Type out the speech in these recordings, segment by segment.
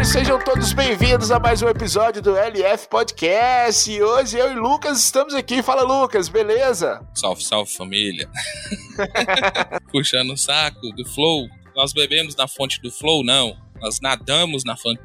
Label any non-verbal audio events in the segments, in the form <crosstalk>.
Senhores, sejam todos bem-vindos a mais um episódio do LF Podcast. E hoje eu e Lucas estamos aqui. Fala, Lucas, beleza? Salve, salve família. <laughs> Puxando o saco do Flow. Nós bebemos na fonte do Flow? Não. Nós nadamos na fonte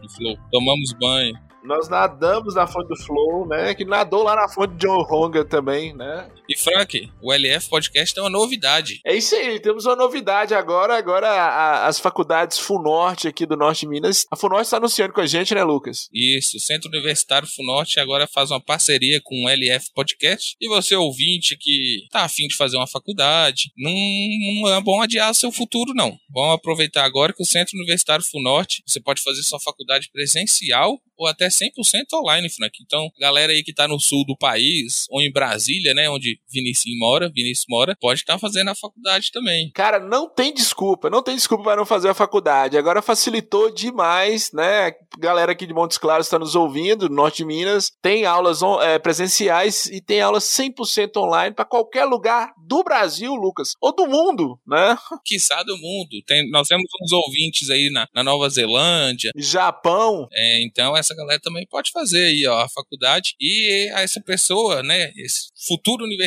do Flow. Tomamos banho. Nós nadamos na fonte do Flow, né? Que nadou lá na fonte de John Honga também, né? E Frank, o LF Podcast é uma novidade. É isso aí, temos uma novidade agora. Agora a, as faculdades FUNORTE aqui do Norte de Minas. A FUNORTE está anunciando com a gente, né, Lucas? Isso, o Centro Universitário FUNORTE agora faz uma parceria com o LF Podcast. E você, ouvinte, que tá afim de fazer uma faculdade, não, não é bom adiar seu futuro, não. Vamos aproveitar agora que o Centro Universitário FUNORTE, você pode fazer sua faculdade presencial ou até 100% online, Frank. Então, galera aí que tá no sul do país, ou em Brasília, né, onde Vinícius mora, Vinícius mora, pode estar tá fazendo a faculdade também. Cara, não tem desculpa, não tem desculpa para não fazer a faculdade. Agora facilitou demais, né? Galera aqui de Montes Claros está nos ouvindo, norte de Minas, tem aulas é, presenciais e tem aulas 100% online para qualquer lugar do Brasil, Lucas, ou do mundo, né? <laughs> Quiçá do mundo. Tem, nós temos uns ouvintes aí na, na Nova Zelândia, Japão. É, então essa galera também pode fazer aí ó, a faculdade e essa pessoa, né, esse futuro universitário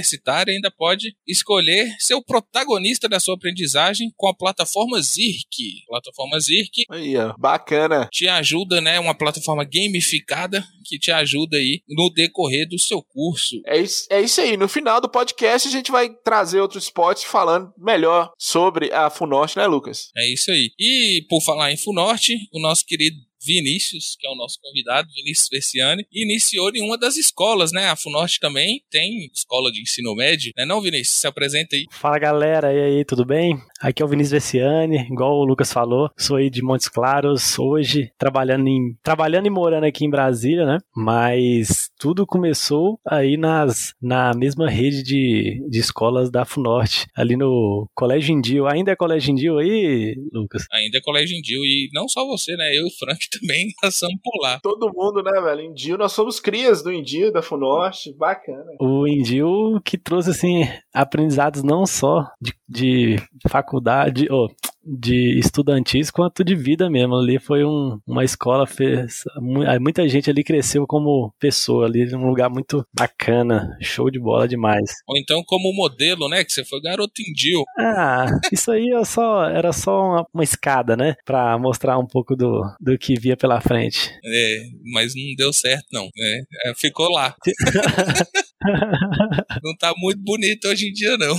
ainda pode escolher ser o protagonista da sua aprendizagem com a plataforma Zirk. Plataforma Zirk. Aí, ó, bacana. Te ajuda, né, uma plataforma gamificada que te ajuda aí no decorrer do seu curso. É isso, é isso aí. No final do podcast a gente vai trazer outros spots falando melhor sobre a Funorte, né, Lucas? É isso aí. E por falar em Funorte, o nosso querido Vinícius, que é o nosso convidado, Vinícius Veciani, iniciou em uma das escolas, né? A FUNORTE também tem escola de ensino médio, né? Não, Vinícius? Se apresenta aí. Fala galera, e aí, tudo bem? Aqui é o Vinícius Veciani, igual o Lucas falou, sou aí de Montes Claros, hoje trabalhando em trabalhando e morando aqui em Brasília, né? Mas tudo começou aí nas, na mesma rede de, de escolas da FUNORTE, ali no Colégio Indio. Ainda é Colégio Indio aí, Lucas? Ainda é Colégio Indio, e não só você, né? Eu e o Frank também passamos por lá. Todo mundo, né, velho? Indio, nós somos crias do Indio, da FUNORTE, bacana. O Indio que trouxe, assim, aprendizados não só de, de faculdade, oh, de estudantis quanto de vida mesmo. Ali foi um, uma escola, fez, muita gente ali cresceu como pessoa ali, num lugar muito bacana, show de bola demais. Ou então como modelo, né, que você foi garoto indio. Ah, <laughs> isso aí é só, era só uma, uma, escada, né, pra mostrar um pouco do, do que via pela frente. É, mas não deu certo não, né, ficou lá. <laughs> <laughs> não tá muito bonito hoje em dia não.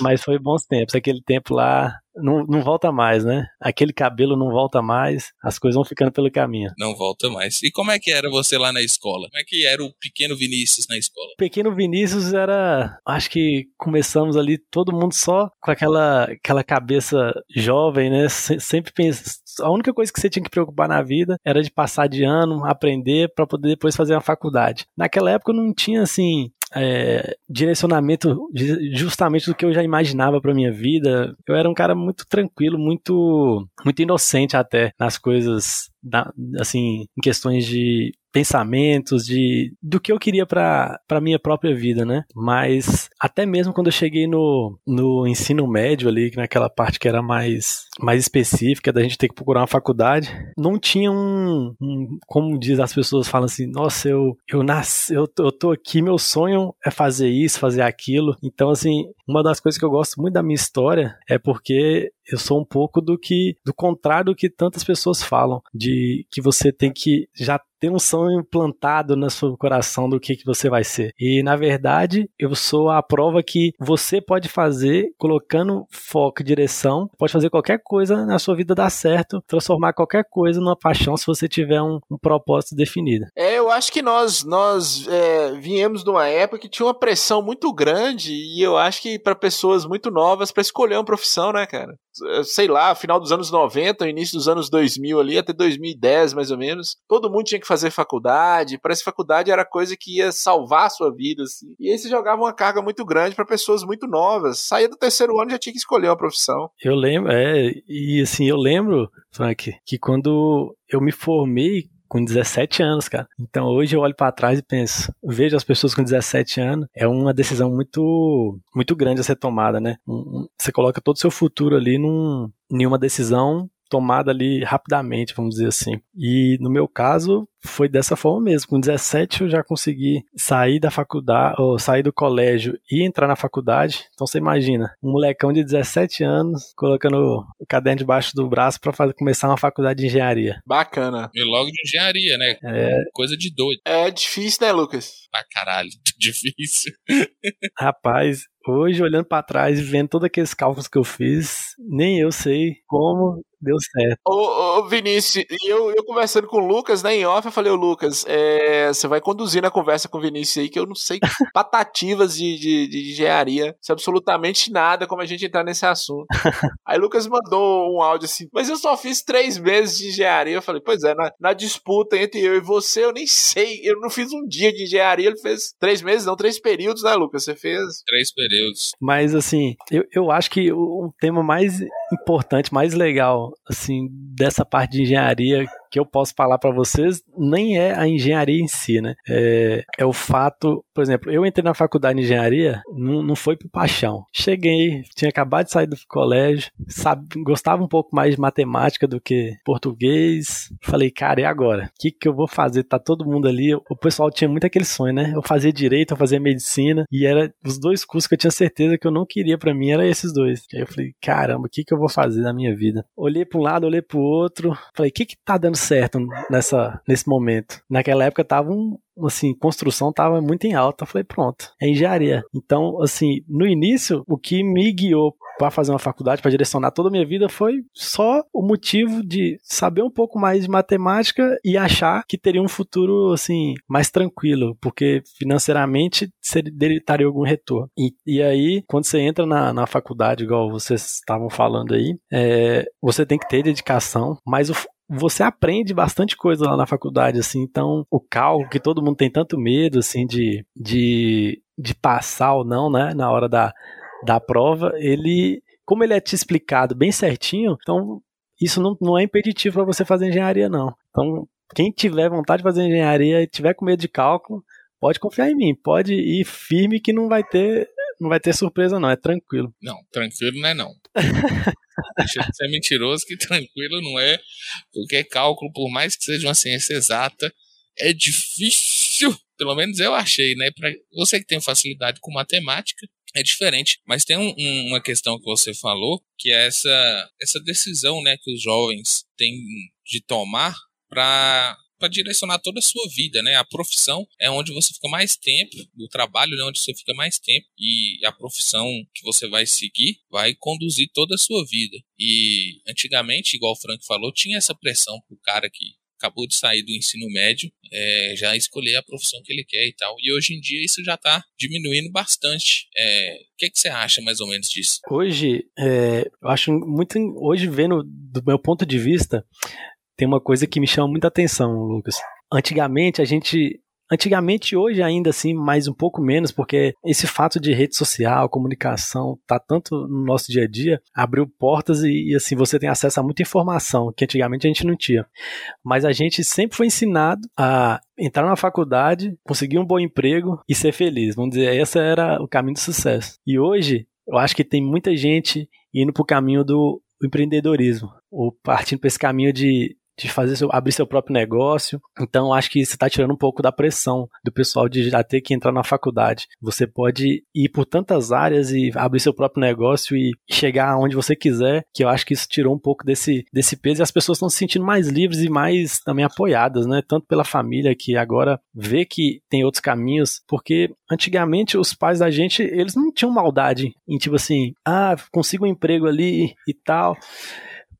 Mas foi bons tempos. Aquele tempo lá não, não volta mais, né? Aquele cabelo não volta mais, as coisas vão ficando pelo caminho. Não volta mais. E como é que era você lá na escola? Como é que era o pequeno Vinícius na escola? O pequeno Vinícius era. Acho que começamos ali todo mundo só com aquela, aquela cabeça jovem, né? Sempre pensa. A única coisa que você tinha que preocupar na vida era de passar de ano, aprender para poder depois fazer uma faculdade. Naquela época não tinha assim é, direcionamento justamente do que eu já imaginava para minha vida. Eu era um cara muito tranquilo, muito muito inocente até nas coisas, da, assim, em questões de pensamentos de do que eu queria para minha própria vida, né? Mas até mesmo quando eu cheguei no, no ensino médio ali, naquela parte que era mais mais específica da gente ter que procurar uma faculdade, não tinha um, um como diz as pessoas falam assim, nossa, eu eu nasci, eu, eu tô aqui, meu sonho é fazer isso, fazer aquilo. Então assim, uma das coisas que eu gosto muito da minha história é porque eu sou um pouco do que do contrário do que tantas pessoas falam, de que você tem que já ter um sonho implantado no seu coração do que, que você vai ser. E na verdade, eu sou a prova que você pode fazer colocando foco e direção, pode fazer qualquer coisa na sua vida dar certo, transformar qualquer coisa numa paixão se você tiver um, um propósito definido. É, eu acho que nós nós é, viemos de uma época que tinha uma pressão muito grande e eu acho que para pessoas muito novas para escolher uma profissão, né, cara? sei lá, final dos anos 90, início dos anos 2000 ali, até 2010 mais ou menos, todo mundo tinha que fazer faculdade, parece que faculdade era coisa que ia salvar a sua vida, assim. E aí você jogava uma carga muito grande para pessoas muito novas. Saía do terceiro ano já tinha que escolher uma profissão. Eu lembro, é, e assim, eu lembro, Frank, que quando eu me formei com 17 anos, cara. Então hoje eu olho para trás e penso, vejo as pessoas com 17 anos, é uma decisão muito muito grande a ser tomada, né? Você coloca todo o seu futuro ali num, nenhuma decisão tomada ali rapidamente, vamos dizer assim. E no meu caso, foi dessa forma mesmo. Com 17 eu já consegui sair da faculdade, ou sair do colégio e entrar na faculdade. Então você imagina, um molecão de 17 anos colocando o caderno debaixo do braço para começar uma faculdade de engenharia. Bacana. E logo de engenharia, né? É. Coisa de doido. É difícil, né, Lucas? Pra caralho, <laughs> difícil. Rapaz, hoje olhando para trás e vendo todos aqueles cálculos que eu fiz, nem eu sei como deu certo. Ô, ô Vinícius, eu, eu conversando com o Lucas, né, em off, eu falei, ô Lucas, é, você vai conduzindo a conversa com o Vinícius aí, que eu não sei <laughs> patativas de, de, de engenharia, se absolutamente nada como a gente entrar nesse assunto. <laughs> aí Lucas mandou um áudio assim, mas eu só fiz três meses de engenharia. Eu falei, pois é, na, na disputa entre eu e você, eu nem sei, eu não fiz um dia de engenharia, ele fez três meses, não, três períodos, né, Lucas? Você fez? Três períodos. Mas, assim, eu, eu acho que o, o tema mais importante, mais legal, assim, dessa parte de engenharia que eu posso falar para vocês nem é a engenharia em si, né? É, é, o fato, por exemplo, eu entrei na faculdade de engenharia, não, não foi por paixão. Cheguei, tinha acabado de sair do colégio, sabe, gostava um pouco mais de matemática do que português. Falei, cara, e agora? O que, que eu vou fazer? Tá todo mundo ali. O pessoal tinha muito aquele sonho, né? Eu fazia direito, eu fazia medicina, e era os dois cursos que eu tinha certeza que eu não queria para mim, eram esses dois. Aí eu falei, caramba, o que, que eu vou fazer na minha vida? Olhei para um lado, olhei pro outro, falei, o que que tá dando certo nessa, nesse momento. Naquela época tava um, assim, construção tava muito em alta. Eu falei, pronto, é engenharia. Então, assim, no início, o que me guiou para fazer uma faculdade, para direcionar toda a minha vida, foi só o motivo de saber um pouco mais de matemática e achar que teria um futuro assim mais tranquilo, porque financeiramente estaria algum retorno. E, e aí, quando você entra na, na faculdade, igual vocês estavam falando aí, é, você tem que ter dedicação, mas o, você aprende bastante coisa lá na faculdade, assim, então o cálculo, que todo mundo tem tanto medo, assim, de, de, de passar ou não, né, na hora da, da prova, ele, como ele é te explicado bem certinho, então isso não, não é impeditivo para você fazer engenharia, não. Então, quem tiver vontade de fazer engenharia e tiver com medo de cálculo, pode confiar em mim, pode ir firme que não vai ter não vai ter surpresa não, é tranquilo. Não, tranquilo não é não. <laughs> Deixa de ser mentiroso que <laughs> tranquilo não é, porque cálculo, por mais que seja uma ciência exata, é difícil. Pelo menos eu achei, né? Para você que tem facilidade com matemática, é diferente. Mas tem um, um, uma questão que você falou, que é essa, essa decisão, né, que os jovens têm de tomar para para direcionar toda a sua vida, né? A profissão é onde você fica mais tempo, o trabalho é onde você fica mais tempo e a profissão que você vai seguir vai conduzir toda a sua vida. E antigamente, igual o Frank falou, tinha essa pressão pro cara que acabou de sair do ensino médio, é, já escolher a profissão que ele quer e tal. E hoje em dia isso já está diminuindo bastante. É, o que, que você acha mais ou menos disso? Hoje, é, eu acho muito. Hoje, vendo do meu ponto de vista, tem uma coisa que me chama muita atenção, Lucas. Antigamente a gente Antigamente, hoje ainda assim, mais um pouco menos, porque esse fato de rede social, comunicação, tá tanto no nosso dia a dia, abriu portas e, e, assim você tem acesso a muita informação que antigamente a gente não tinha. Mas a gente sempre foi ensinado a entrar na faculdade, conseguir um bom emprego e ser feliz. Vamos dizer, esse era o caminho do sucesso. E hoje, eu acho que tem muita gente indo para o caminho do empreendedorismo, ou partindo para esse caminho de de fazer seu, abrir seu próprio negócio. Então, acho que isso está tirando um pouco da pressão do pessoal de já ter que entrar na faculdade. Você pode ir por tantas áreas e abrir seu próprio negócio e chegar aonde você quiser, que eu acho que isso tirou um pouco desse, desse peso e as pessoas estão se sentindo mais livres e mais também apoiadas, né? Tanto pela família que agora vê que tem outros caminhos, porque antigamente os pais da gente, eles não tinham maldade em tipo assim, ah, consigo um emprego ali e tal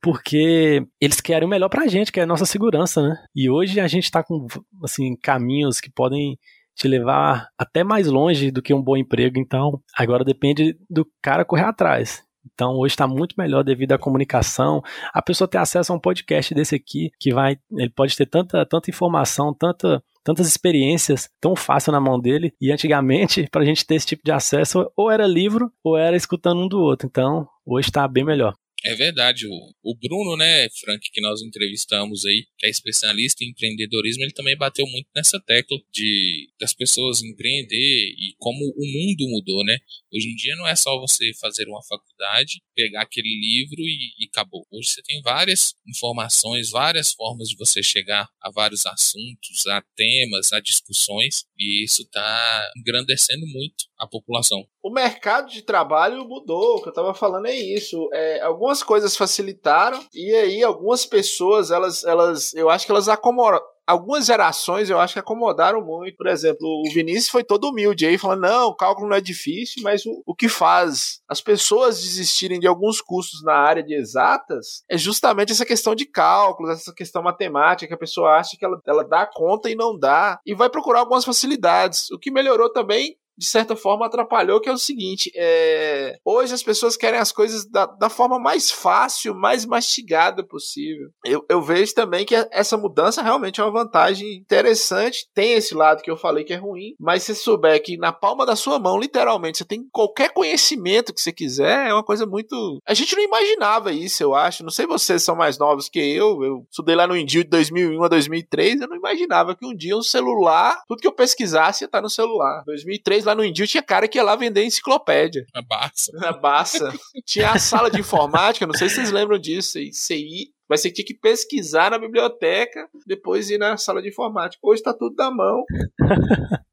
porque eles querem o melhor pra gente, que é a nossa segurança, né? E hoje a gente tá com, assim, caminhos que podem te levar até mais longe do que um bom emprego, então agora depende do cara correr atrás. Então hoje está muito melhor devido à comunicação. A pessoa ter acesso a um podcast desse aqui, que vai, ele pode ter tanta, tanta informação, tanta, tantas experiências tão fácil na mão dele. E antigamente, para a gente ter esse tipo de acesso, ou era livro ou era escutando um do outro. Então hoje está bem melhor. É verdade. O, o Bruno, né, Frank, que nós entrevistamos aí, que é especialista em empreendedorismo, ele também bateu muito nessa tecla de das pessoas empreender e como o mundo mudou, né? Hoje em dia não é só você fazer uma faculdade faculdade, pegar aquele livro e, e acabou. Hoje você tem várias informações, várias formas de você chegar a vários assuntos, a temas, a discussões, e isso está engrandecendo muito a população. O mercado de trabalho mudou, o que eu estava falando é isso. É, algumas coisas facilitaram e aí algumas pessoas, elas, elas, eu acho que elas acomodaram, algumas gerações eu acho que acomodaram muito. Por exemplo, o Vinícius foi todo humilde aí, falando: não, o cálculo não é difícil, mas o, o que faz as pessoas desistirem de alguns cursos na área de exatas é justamente essa questão de cálculos, essa questão matemática, que a pessoa acha que ela, ela dá conta e não dá, e vai procurar algumas facilidades. O que melhorou também de certa forma atrapalhou, que é o seguinte: é... hoje as pessoas querem as coisas da, da forma mais fácil, mais mastigada possível. Eu, eu vejo também que essa mudança realmente é uma vantagem interessante. Tem esse lado que eu falei que é ruim, mas se souber que na palma da sua mão, literalmente, você tem qualquer conhecimento que você quiser, é uma coisa muito. A gente não imaginava isso, eu acho. Não sei vocês são mais novos que eu. Eu estudei lá no Indio de 2001 a 2003. Eu não imaginava que um dia um celular, tudo que eu pesquisasse ia estar no celular. 2003 lá no Indio tinha cara que ia lá vender enciclopédia. Na Barça. Na Barça. <laughs> tinha a sala de informática, não sei se vocês lembram disso, CI, mas você tinha que pesquisar na biblioteca, depois ir na sala de informática. Hoje está tudo na mão. <laughs>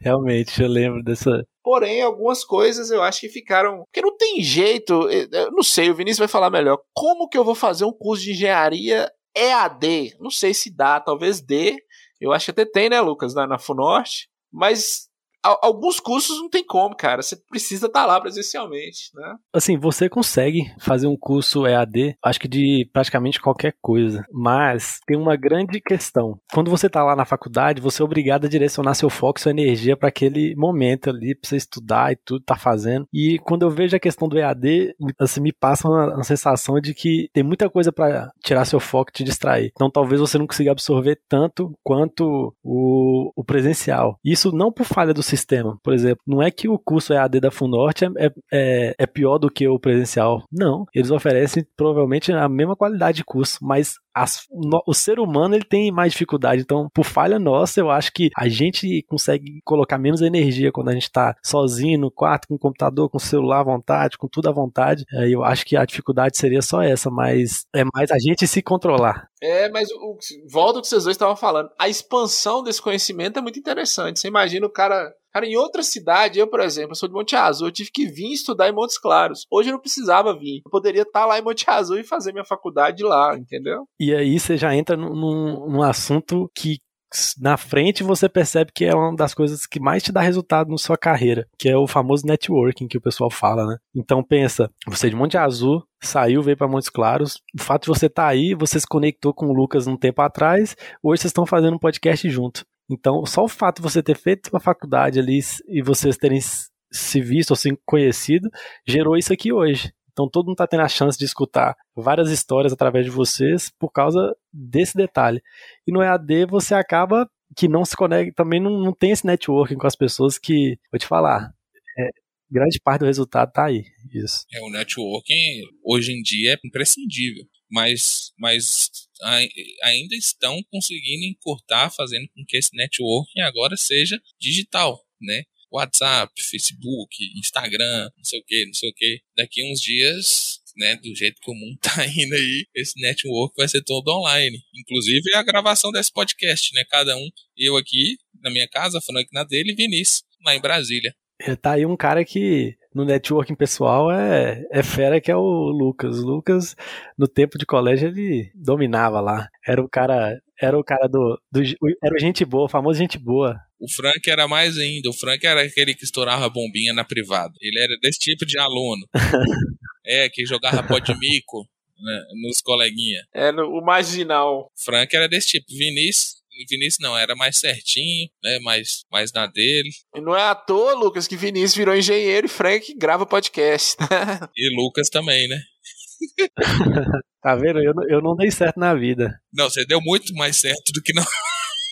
Realmente, eu lembro dessa. Porém, algumas coisas eu acho que ficaram. Porque não tem jeito. Eu não sei, o Vinícius vai falar melhor. Como que eu vou fazer um curso de engenharia EAD? Não sei se dá, talvez dê. Eu acho que até tem, né, Lucas, na, na FUNORTE. Mas alguns cursos não tem como, cara. Você precisa estar tá lá presencialmente, né? Assim, você consegue fazer um curso EAD, acho que de praticamente qualquer coisa. Mas tem uma grande questão. Quando você está lá na faculdade, você é obrigado a direcionar seu foco, sua energia para aquele momento ali, para você estudar e tudo, tá fazendo. E quando eu vejo a questão do EAD, assim, me passa uma, uma sensação de que tem muita coisa para tirar seu foco e te distrair. Então talvez você não consiga absorver tanto quanto o, o presencial. Isso não por falha do sistema sistema. Por exemplo, não é que o curso EAD da Funorte é, é, é, é pior do que o presencial. Não. Eles oferecem provavelmente a mesma qualidade de curso, mas as, no, o ser humano ele tem mais dificuldade. Então, por falha nossa, eu acho que a gente consegue colocar menos energia quando a gente está sozinho no quarto, com o computador, com o celular à vontade, com tudo à vontade. É, eu acho que a dificuldade seria só essa, mas é mais a gente se controlar. É, mas o, volta ao que vocês dois estavam falando. A expansão desse conhecimento é muito interessante. Você imagina o cara Cara, em outra cidade, eu, por exemplo, sou de Monte Azul, eu tive que vir estudar em Montes Claros. Hoje eu não precisava vir. Eu poderia estar lá em Monte Azul e fazer minha faculdade lá, entendeu? E aí você já entra num, num assunto que na frente você percebe que é uma das coisas que mais te dá resultado na sua carreira, que é o famoso networking que o pessoal fala, né? Então pensa, você é de Monte Azul, saiu, veio para Montes Claros, o fato de você estar tá aí, você se conectou com o Lucas um tempo atrás, hoje vocês estão fazendo um podcast junto. Então, só o fato de você ter feito uma faculdade ali e vocês terem se visto ou se conhecido, gerou isso aqui hoje. Então todo mundo está tendo a chance de escutar várias histórias através de vocês por causa desse detalhe. E no EAD você acaba que não se conecta, também não, não tem esse networking com as pessoas que, vou te falar, é, grande parte do resultado está aí. Isso. É, o networking hoje em dia é imprescindível, mas, mas ainda estão conseguindo encurtar, fazendo com que esse networking agora seja digital, né? WhatsApp, Facebook, Instagram, não sei o que, não sei o que. Daqui uns dias, né, do jeito que o mundo tá indo aí, esse network vai ser todo online. Inclusive a gravação desse podcast, né? Cada um, eu aqui na minha casa, aqui na dele, e Vinícius lá em Brasília. É, tá aí um cara que no networking pessoal é, é fera que é o Lucas. O Lucas, no tempo de colégio, ele dominava lá. Era o cara, era o cara do, do era o gente boa, o famoso gente boa. O Frank era mais ainda. O Frank era aquele que estourava bombinha na privada. Ele era desse tipo de aluno. <laughs> é, que jogava pó de mico né, nos coleguinha. É, no, o marginal. Frank era desse tipo. Vinícius Vinícius não, era mais certinho, né? Mais, mais na dele. E não é à toa, Lucas, que Vinícius virou engenheiro e Frank grava podcast. <laughs> e Lucas também, né? <laughs> tá vendo? Eu, eu não dei certo na vida. Não, você deu muito mais certo do que não.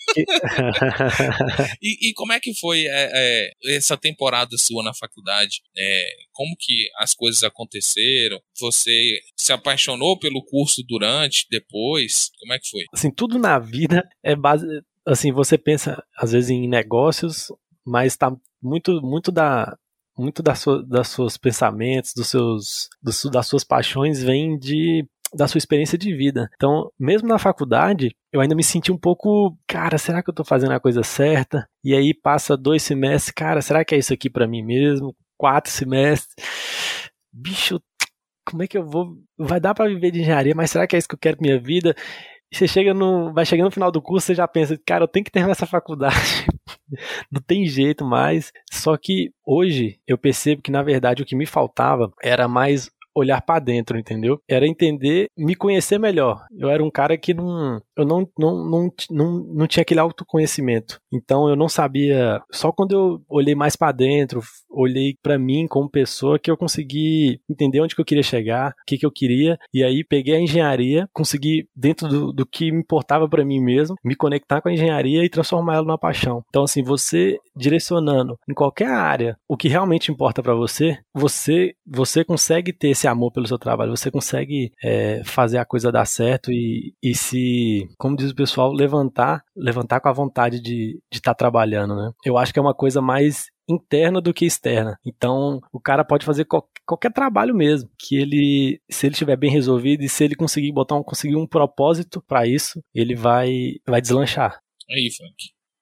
<laughs> <laughs> e, e, como é que foi é, é, essa temporada sua na faculdade? É, como que as coisas aconteceram? Você se apaixonou pelo curso durante, depois? Como é que foi? Assim, tudo na vida é base. Assim, você pensa às vezes em negócios, mas tá muito, muito da, muito das, sua, das seus pensamentos, dos seus, dos, das suas paixões vem de da sua experiência de vida. Então, mesmo na faculdade, eu ainda me senti um pouco, cara, será que eu tô fazendo a coisa certa? E aí passa dois semestres, cara, será que é isso aqui para mim mesmo? Quatro semestres. Bicho, como é que eu vou. Vai dar para viver de engenharia, mas será que é isso que eu quero pra minha vida? você chega no. Vai chegando no final do curso, você já pensa, cara, eu tenho que terminar essa faculdade. <laughs> Não tem jeito mais. Só que hoje eu percebo que, na verdade, o que me faltava era mais olhar para dentro, entendeu? Era entender, me conhecer melhor. Eu era um cara que não, eu não, não, não, não, não tinha aquele autoconhecimento. Então eu não sabia. Só quando eu olhei mais para dentro, olhei para mim como pessoa, que eu consegui entender onde que eu queria chegar, o que, que eu queria. E aí peguei a engenharia, consegui, dentro do, do que me importava para mim mesmo, me conectar com a engenharia e transformar ela numa paixão. Então, assim, você direcionando em qualquer área o que realmente importa para você, você, você consegue ter esse amor pelo seu trabalho, você consegue é, fazer a coisa dar certo e, e se, como diz o pessoal, levantar, levantar com a vontade de estar tá trabalhando, né? Eu acho que é uma coisa mais interna do que externa. Então, o cara pode fazer qualquer, qualquer trabalho mesmo, que ele, se ele estiver bem resolvido e se ele conseguir botar um, conseguir um propósito para isso, ele vai, vai deslanchar. Aí, Frank.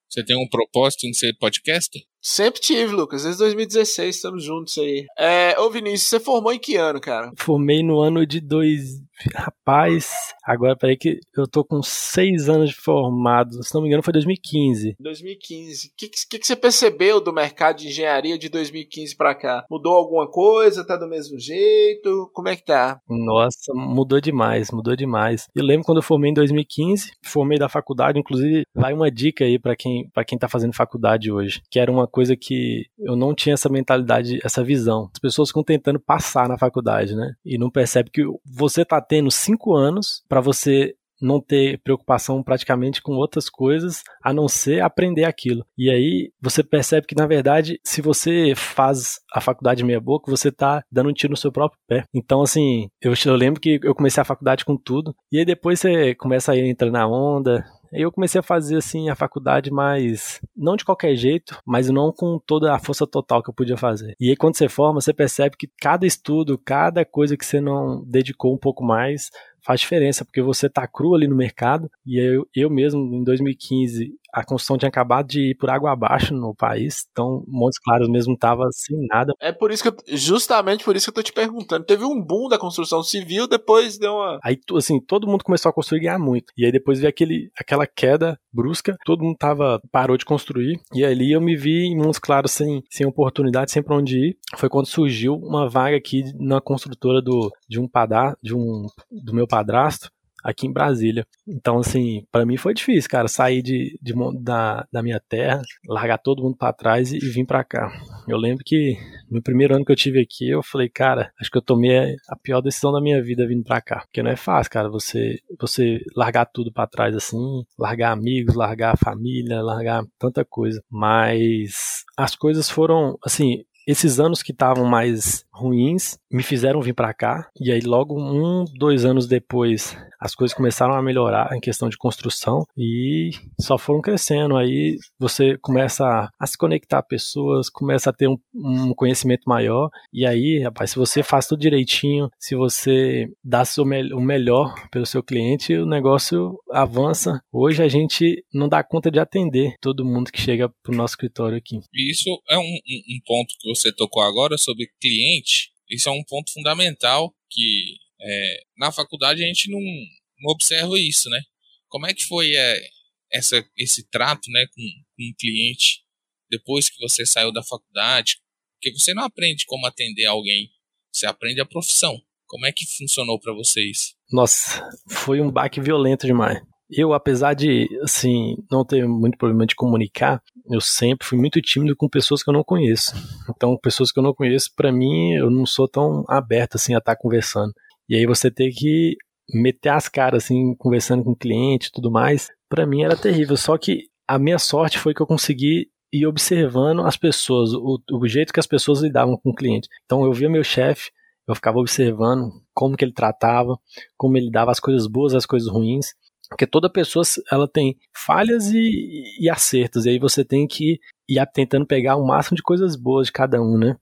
Você tem um propósito em ser podcaster? Sempre tive, Lucas. Desde 2016 estamos juntos aí. É, ô Vinícius, você formou em que ano, cara? Formei no ano de dois. Rapaz, agora peraí que eu tô com seis anos de formado. Se não me engano, foi 2015. 2015. O que, que, que, você percebeu do mercado de engenharia de 2015 para cá? Mudou alguma coisa? Tá do mesmo jeito? Como é que tá? Nossa, mudou demais, mudou demais. Eu lembro quando eu formei em 2015, formei da faculdade, inclusive vai uma dica aí para quem, pra quem tá fazendo faculdade hoje, que era uma coisa que eu não tinha essa mentalidade, essa visão. As pessoas ficam tentando passar na faculdade, né? E não percebe que você tá tendo cinco anos para você não ter preocupação praticamente com outras coisas a não ser aprender aquilo. E aí você percebe que, na verdade, se você faz a faculdade meia boca, você tá dando um tiro no seu próprio pé. Então, assim, eu, eu lembro que eu comecei a faculdade com tudo, e aí depois você começa a entrar na onda, eu comecei a fazer assim a faculdade, mas não de qualquer jeito, mas não com toda a força total que eu podia fazer. E aí quando você forma, você percebe que cada estudo, cada coisa que você não dedicou um pouco mais, faz diferença, porque você tá cru ali no mercado, e eu, eu mesmo, em 2015, a construção tinha acabado de ir por água abaixo no país, então Montes Claros mesmo tava sem nada. É por isso que eu, justamente por isso que eu tô te perguntando. Teve um boom da construção civil, depois deu uma. Aí, assim, todo mundo começou a construir e ganhar muito. E aí depois veio aquele, aquela queda brusca, todo mundo tava, parou de construir, e ali eu me vi em Montes Claros sem, sem oportunidade, sem pra onde ir. Foi quando surgiu uma vaga aqui na construtora do, de um padar, de um, do meu padrasto, aqui em Brasília. Então, assim, para mim foi difícil, cara, sair de, de da, da minha terra, largar todo mundo para trás e, e vir para cá. Eu lembro que no primeiro ano que eu tive aqui, eu falei, cara, acho que eu tomei a pior decisão da minha vida vindo para cá, porque não é fácil, cara, você você largar tudo para trás assim, largar amigos, largar família, largar tanta coisa. Mas as coisas foram, assim, esses anos que estavam mais ruins me fizeram vir para cá e aí logo um, dois anos depois as coisas começaram a melhorar em questão de construção e só foram crescendo. Aí você começa a, se conectar a pessoas, começa a ter um, um, conhecimento maior e aí, rapaz, se você faz tudo direitinho, se você dá seu o melhor pelo seu cliente, o negócio avança. Hoje a gente não dá conta de atender todo mundo que chega pro nosso escritório aqui. Isso é um, um ponto que você tocou agora sobre cliente. Isso é um ponto fundamental que é, na faculdade a gente não, não, observa isso, né? Como é que foi é, essa, esse trato né, com, com um cliente depois que você saiu da faculdade? Porque você não aprende como atender alguém, você aprende a profissão. Como é que funcionou para vocês? Nossa, foi um baque violento demais. Eu, apesar de, assim, não ter muito problema de comunicar, eu sempre fui muito tímido com pessoas que eu não conheço. Então, pessoas que eu não conheço, para mim, eu não sou tão aberto, assim, a estar tá conversando. E aí você ter que meter as caras, assim, conversando com o cliente e tudo mais, para mim era terrível. Só que a minha sorte foi que eu consegui ir observando as pessoas, o, o jeito que as pessoas lidavam com o cliente. Então, eu via meu chefe, eu ficava observando como que ele tratava, como ele dava as coisas boas, as coisas ruins, porque toda pessoa ela tem falhas e, e acertos. E aí você tem que ir tentando pegar o máximo de coisas boas de cada um, né?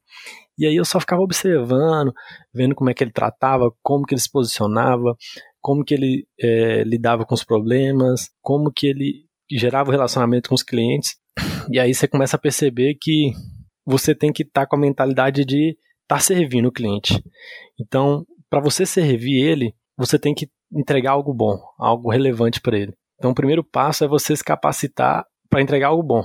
E aí eu só ficava observando, vendo como é que ele tratava, como que ele se posicionava, como que ele é, lidava com os problemas, como que ele gerava o relacionamento com os clientes. E aí você começa a perceber que você tem que estar tá com a mentalidade de estar tá servindo o cliente. Então, para você servir ele, você tem que entregar algo bom, algo relevante para ele. Então, o primeiro passo é você se capacitar para entregar algo bom.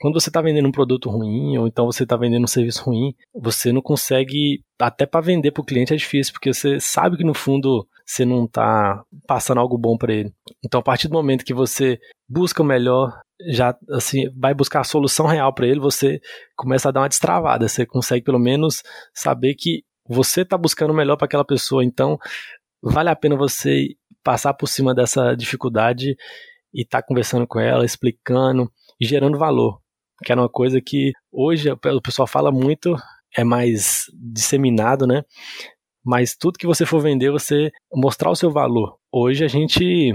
Quando você está vendendo um produto ruim, ou então você está vendendo um serviço ruim, você não consegue, até para vender para o cliente é difícil, porque você sabe que no fundo você não está passando algo bom para ele. Então, a partir do momento que você busca o melhor, já assim vai buscar a solução real para ele, você começa a dar uma destravada. Você consegue pelo menos saber que você está buscando o melhor para aquela pessoa. Então, vale a pena você passar por cima dessa dificuldade e estar tá conversando com ela, explicando e gerando valor. Que era uma coisa que hoje o pessoal fala muito, é mais disseminado, né? Mas tudo que você for vender, você mostrar o seu valor. Hoje a gente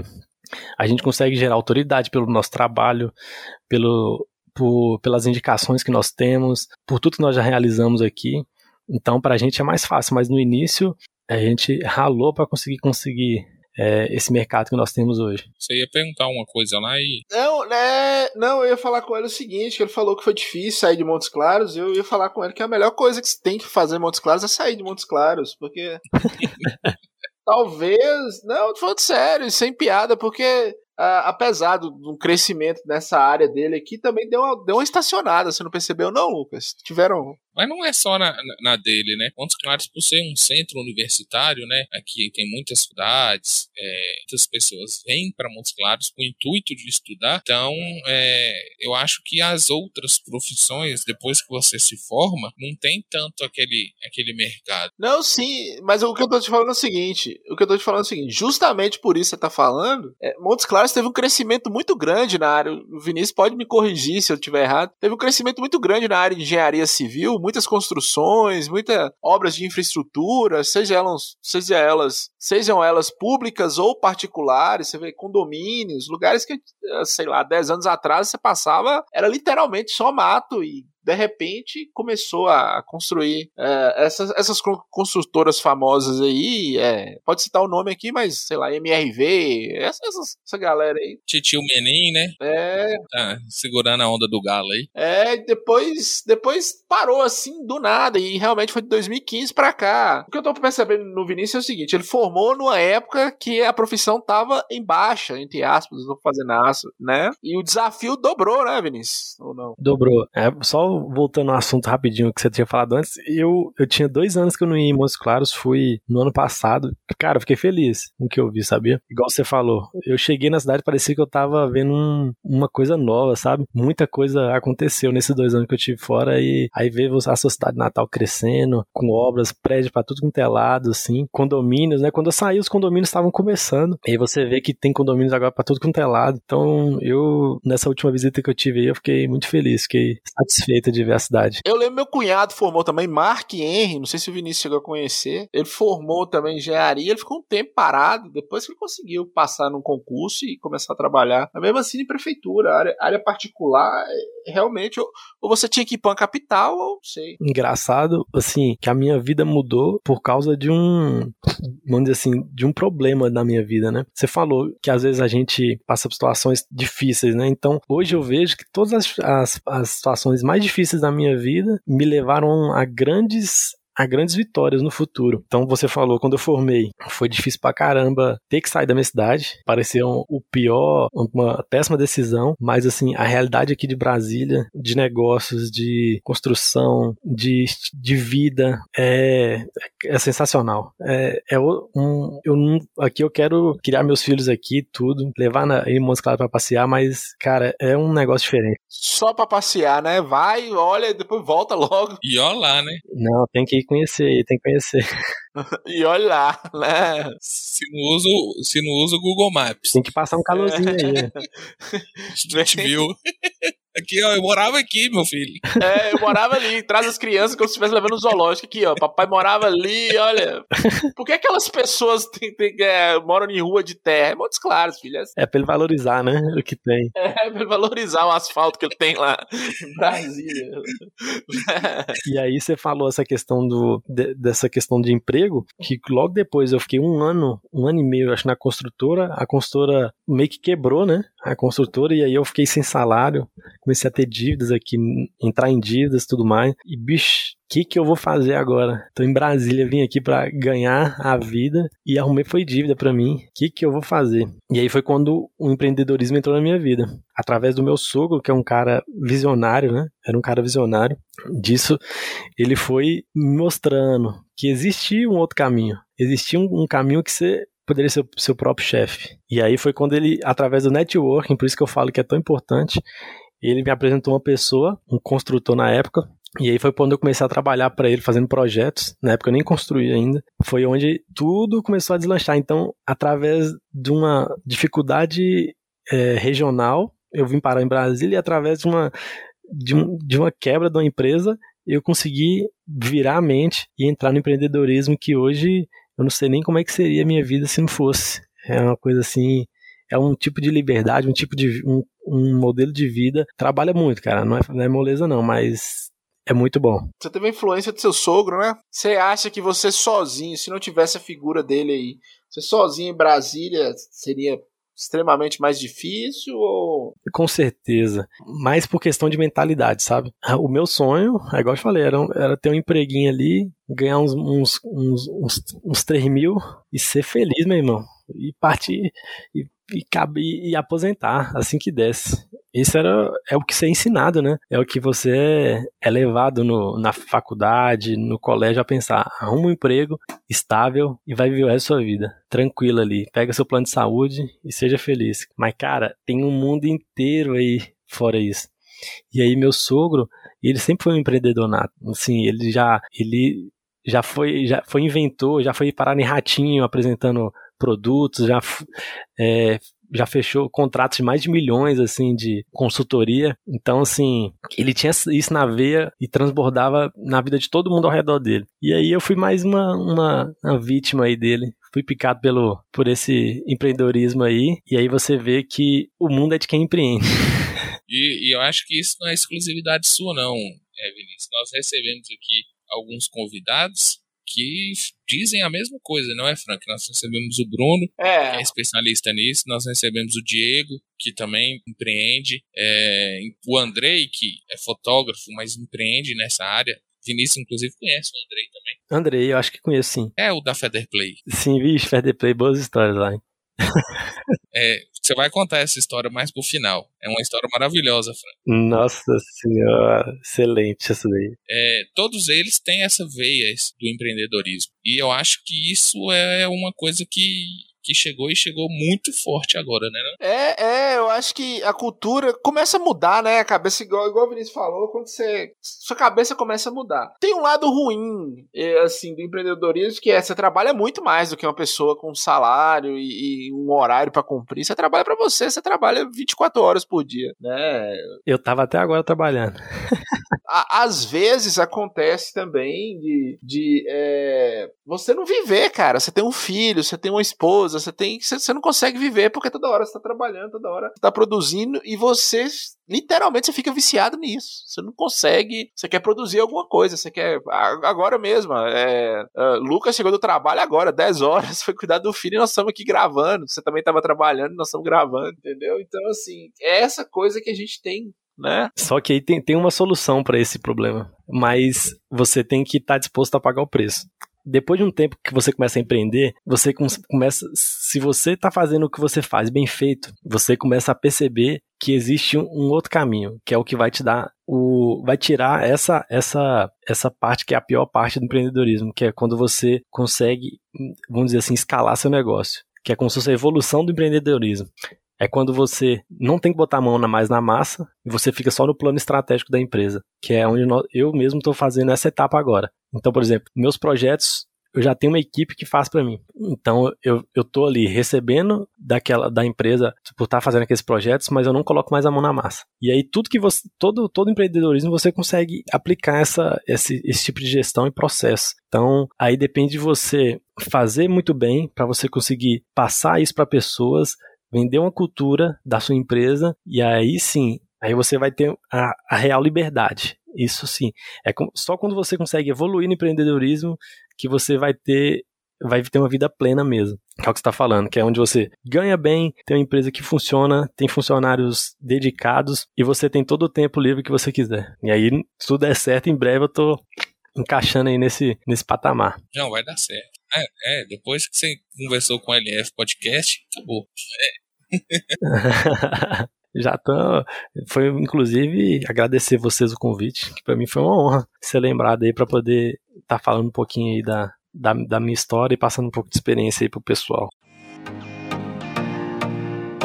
a gente consegue gerar autoridade pelo nosso trabalho, pelo, por, pelas indicações que nós temos, por tudo que nós já realizamos aqui. Então, para a gente é mais fácil, mas no início a gente ralou para conseguir conseguir é, esse mercado que nós temos hoje. Você ia perguntar uma coisa lá e. Não, né? Não, eu ia falar com ele o seguinte: que ele falou que foi difícil sair de Montes Claros. Eu ia falar com ele que a melhor coisa que você tem que fazer em Montes Claros é sair de Montes Claros, porque. <laughs> Talvez. Não, tô falando sério, sem piada, porque Uh, apesar do, do, crescimento nessa área dele aqui, também deu uma, deu uma estacionada. Você não percebeu, não, Lucas? Tiveram mas não é só na, na dele, né? Montes Claros, por ser um centro universitário, né? Aqui tem muitas cidades, é, muitas pessoas vêm para Montes Claros com o intuito de estudar. Então, é, eu acho que as outras profissões, depois que você se forma, não tem tanto aquele, aquele mercado. Não, sim, mas o que eu tô te falando é o seguinte: o que eu tô te falando é o seguinte, justamente por isso que você tá falando, é, Montes Claros teve um crescimento muito grande na área. O Vinícius pode me corrigir se eu estiver errado. Teve um crescimento muito grande na área de engenharia civil muitas construções, muitas obras de infraestrutura, seja elas, seja elas, sejam elas públicas ou particulares, você vê condomínios, lugares que, sei lá, 10 anos atrás você passava, era literalmente só mato e de repente começou a construir é, essas, essas construtoras famosas aí. É, pode citar o nome aqui, mas sei lá, MRV, essa, essa, essa galera aí. Titio Menin, né? É. Tá segurando a onda do galo aí. É, depois, depois parou assim do nada e realmente foi de 2015 para cá. O que eu tô percebendo no Vinícius é o seguinte: ele formou numa época que a profissão tava em baixa, entre aspas, não fazendo aço, né? E o desafio dobrou, né, Vinícius? Ou não? Dobrou. É, só voltando ao assunto rapidinho que você tinha falado antes, eu, eu tinha dois anos que eu não ia em Montes Claros, fui no ano passado. Cara, eu fiquei feliz com o que eu vi, sabia? Igual você falou, eu cheguei na cidade, parecia que eu tava vendo um, uma coisa nova, sabe? Muita coisa aconteceu nesses dois anos que eu tive fora e aí veio a sua cidade natal crescendo, com obras, prédios pra tudo quanto é lado, assim, condomínios, né? Quando eu saí, os condomínios estavam começando. E aí você vê que tem condomínios agora pra tudo quanto é lado. Então, eu, nessa última visita que eu tive aí, eu fiquei muito feliz, fiquei satisfeito de ver a cidade. Eu lembro meu cunhado formou também, Mark Henry, não sei se o Vinícius chegou a conhecer. Ele formou também engenharia, ele ficou um tempo parado, depois que ele conseguiu passar num concurso e começar a trabalhar. Mas mesmo assim, em prefeitura, área, área particular, é, realmente, ou, ou, você tinha que ir para uma capital, ou não sei. Engraçado, assim, que a minha vida mudou por causa de um, vamos dizer assim, de um problema na minha vida, né? Você falou que às vezes a gente passa por situações difíceis, né? Então, hoje eu vejo que todas as, as, as situações mais difíceis difíceis da minha vida me levaram a grandes a grandes vitórias no futuro. Então você falou, quando eu formei, foi difícil pra caramba ter que sair da minha cidade. Pareceu o pior, uma péssima decisão, mas assim, a realidade aqui de Brasília, de negócios, de construção, de, de vida, é, é sensacional. É, é um, eu não, aqui eu quero criar meus filhos aqui, tudo, levar na, em Montes Claros pra passear, mas, cara, é um negócio diferente. Só pra passear, né? Vai, olha, depois volta logo. E olha lá, né? Não, tem que conhecer, tem que conhecer. <laughs> e olha lá, né? Se não usa, se não usa o Google Maps. Tem que passar um calorzinho é. aí. <laughs> Gente viu. <laughs> Aqui, ó, eu morava aqui, meu filho. É, eu morava ali, traz as crianças como se estivesse levando no zoológico aqui, ó. Papai morava ali, olha. Por que aquelas pessoas tem, tem, é, moram em rua de terra? É Montes Claros, filho. É pra ele valorizar, né? O que tem. É, pra ele valorizar o asfalto que ele tem lá em Brasília. e aí você falou essa questão do, de, dessa questão de emprego, que logo depois eu fiquei um ano, um ano e meio, acho, na construtora. A construtora meio que quebrou, né? A construtora, e aí eu fiquei sem salário, comecei a ter dívidas aqui, entrar em dívidas e tudo mais. E, bicho, o que, que eu vou fazer agora? Tô em Brasília, vim aqui para ganhar a vida e arrumei foi dívida para mim. O que, que eu vou fazer? E aí foi quando o empreendedorismo entrou na minha vida. Através do meu sogro, que é um cara visionário, né? Era um cara visionário. Disso, ele foi me mostrando que existia um outro caminho. Existia um, um caminho que você poderia ser o seu próprio chefe. E aí foi quando ele, através do networking, por isso que eu falo que é tão importante, ele me apresentou uma pessoa, um construtor na época, e aí foi quando eu comecei a trabalhar para ele fazendo projetos. Na época eu nem construí ainda. Foi onde tudo começou a deslanchar. Então, através de uma dificuldade é, regional, eu vim parar em Brasília e através de uma, de, um, de uma quebra de uma empresa, eu consegui virar a mente e entrar no empreendedorismo que hoje eu não sei nem como é que seria a minha vida se não fosse. É uma coisa assim, é um tipo de liberdade, um tipo de um, um modelo de vida. Trabalha muito, cara, não é, não é moleza não, mas é muito bom. Você teve a influência do seu sogro, né? Você acha que você sozinho, se não tivesse a figura dele aí, você sozinho em Brasília seria extremamente mais difícil ou... Com certeza. Mais por questão de mentalidade, sabe? O meu sonho, é igual eu falei, era, era ter um empreguinho ali, ganhar uns, uns, uns, uns, uns 3 mil e ser feliz, meu irmão. E partir e, e, e, e aposentar assim que desce. Isso era, é o que você é ensinado, né? É o que você é levado no, na faculdade, no colégio a pensar. Arruma um emprego estável e vai viver o resto da sua vida. Tranquilo ali. Pega seu plano de saúde e seja feliz. Mas, cara, tem um mundo inteiro aí fora isso. E aí, meu sogro, ele sempre foi um empreendedor nato. Assim, ele já, ele já foi, já foi inventor, já foi parar em ratinho apresentando produtos, já é, já fechou contratos de mais de milhões, assim, de consultoria. Então, assim, ele tinha isso na veia e transbordava na vida de todo mundo ao redor dele. E aí eu fui mais uma, uma, uma vítima aí dele. Fui picado pelo, por esse empreendedorismo aí. E aí você vê que o mundo é de quem empreende. <laughs> E, e eu acho que isso não é exclusividade sua, não, é, Vinícius. Nós recebemos aqui alguns convidados que dizem a mesma coisa, não é, Frank? Nós recebemos o Bruno, é. que é especialista nisso, nós recebemos o Diego, que também empreende, é, o Andrei, que é fotógrafo, mas empreende nessa área. Vinícius, inclusive, conhece o Andrei também. Andrei, eu acho que conheço sim. É o da Federplay. Sim, vixe, Federplay, boas histórias lá. Hein? É, você vai contar essa história mais pro final. É uma história maravilhosa, Frank. Nossa senhora, excelente essa daí. É, todos eles têm essa veia do empreendedorismo. E eu acho que isso é uma coisa que que chegou e chegou muito forte agora, né? É, é, eu acho que a cultura começa a mudar, né? A cabeça, igual, igual o Vinícius falou, quando você. Sua cabeça começa a mudar. Tem um lado ruim, é, assim, do empreendedorismo, que é você trabalha muito mais do que uma pessoa com um salário e, e um horário para cumprir. Você trabalha para você, você trabalha 24 horas por dia, né? Eu tava até agora trabalhando. <laughs> às vezes acontece também de, de é, você não viver, cara. Você tem um filho, você tem uma esposa, você tem. Você, você não consegue viver porque toda hora você tá trabalhando, toda hora você tá produzindo e você literalmente você fica viciado nisso. Você não consegue. Você quer produzir alguma coisa, você quer. Agora mesmo. É, é, Lucas chegou do trabalho agora, 10 horas, <laughs> foi cuidar do filho e nós estamos aqui gravando. Você também estava trabalhando, nós estamos gravando, entendeu? Então, assim, é essa coisa que a gente tem né? Só que aí tem, tem uma solução para esse problema, mas você tem que estar tá disposto a pagar o preço. Depois de um tempo que você começa a empreender, você começa, se você está fazendo o que você faz bem feito, você começa a perceber que existe um outro caminho, que é o que vai te dar o vai tirar essa essa essa parte que é a pior parte do empreendedorismo, que é quando você consegue, vamos dizer assim, escalar seu negócio, que é como se fosse a evolução do empreendedorismo é quando você não tem que botar a mão mais na massa e você fica só no plano estratégico da empresa, que é onde eu mesmo estou fazendo essa etapa agora. Então, por exemplo, meus projetos eu já tenho uma equipe que faz para mim. Então eu, eu ali recebendo daquela da empresa por estar tá fazendo aqueles projetos, mas eu não coloco mais a mão na massa. E aí tudo que você todo todo empreendedorismo você consegue aplicar essa esse, esse tipo de gestão e processo. Então aí depende de você fazer muito bem para você conseguir passar isso para pessoas, vender uma cultura da sua empresa e aí sim Aí você vai ter a, a real liberdade. Isso sim. É com, só quando você consegue evoluir no empreendedorismo que você vai ter vai ter uma vida plena mesmo. Que é o que você está falando, que é onde você ganha bem, tem uma empresa que funciona, tem funcionários dedicados e você tem todo o tempo livre que você quiser. E aí, se tudo der certo, em breve eu tô encaixando aí nesse, nesse patamar. Não, vai dar certo. É, é depois que você conversou com o LF Podcast, acabou. É. <laughs> já tô. Foi inclusive agradecer vocês o convite, que para mim foi uma honra ser lembrado aí para poder estar tá falando um pouquinho aí da, da, da minha história e passando um pouco de experiência aí pro pessoal.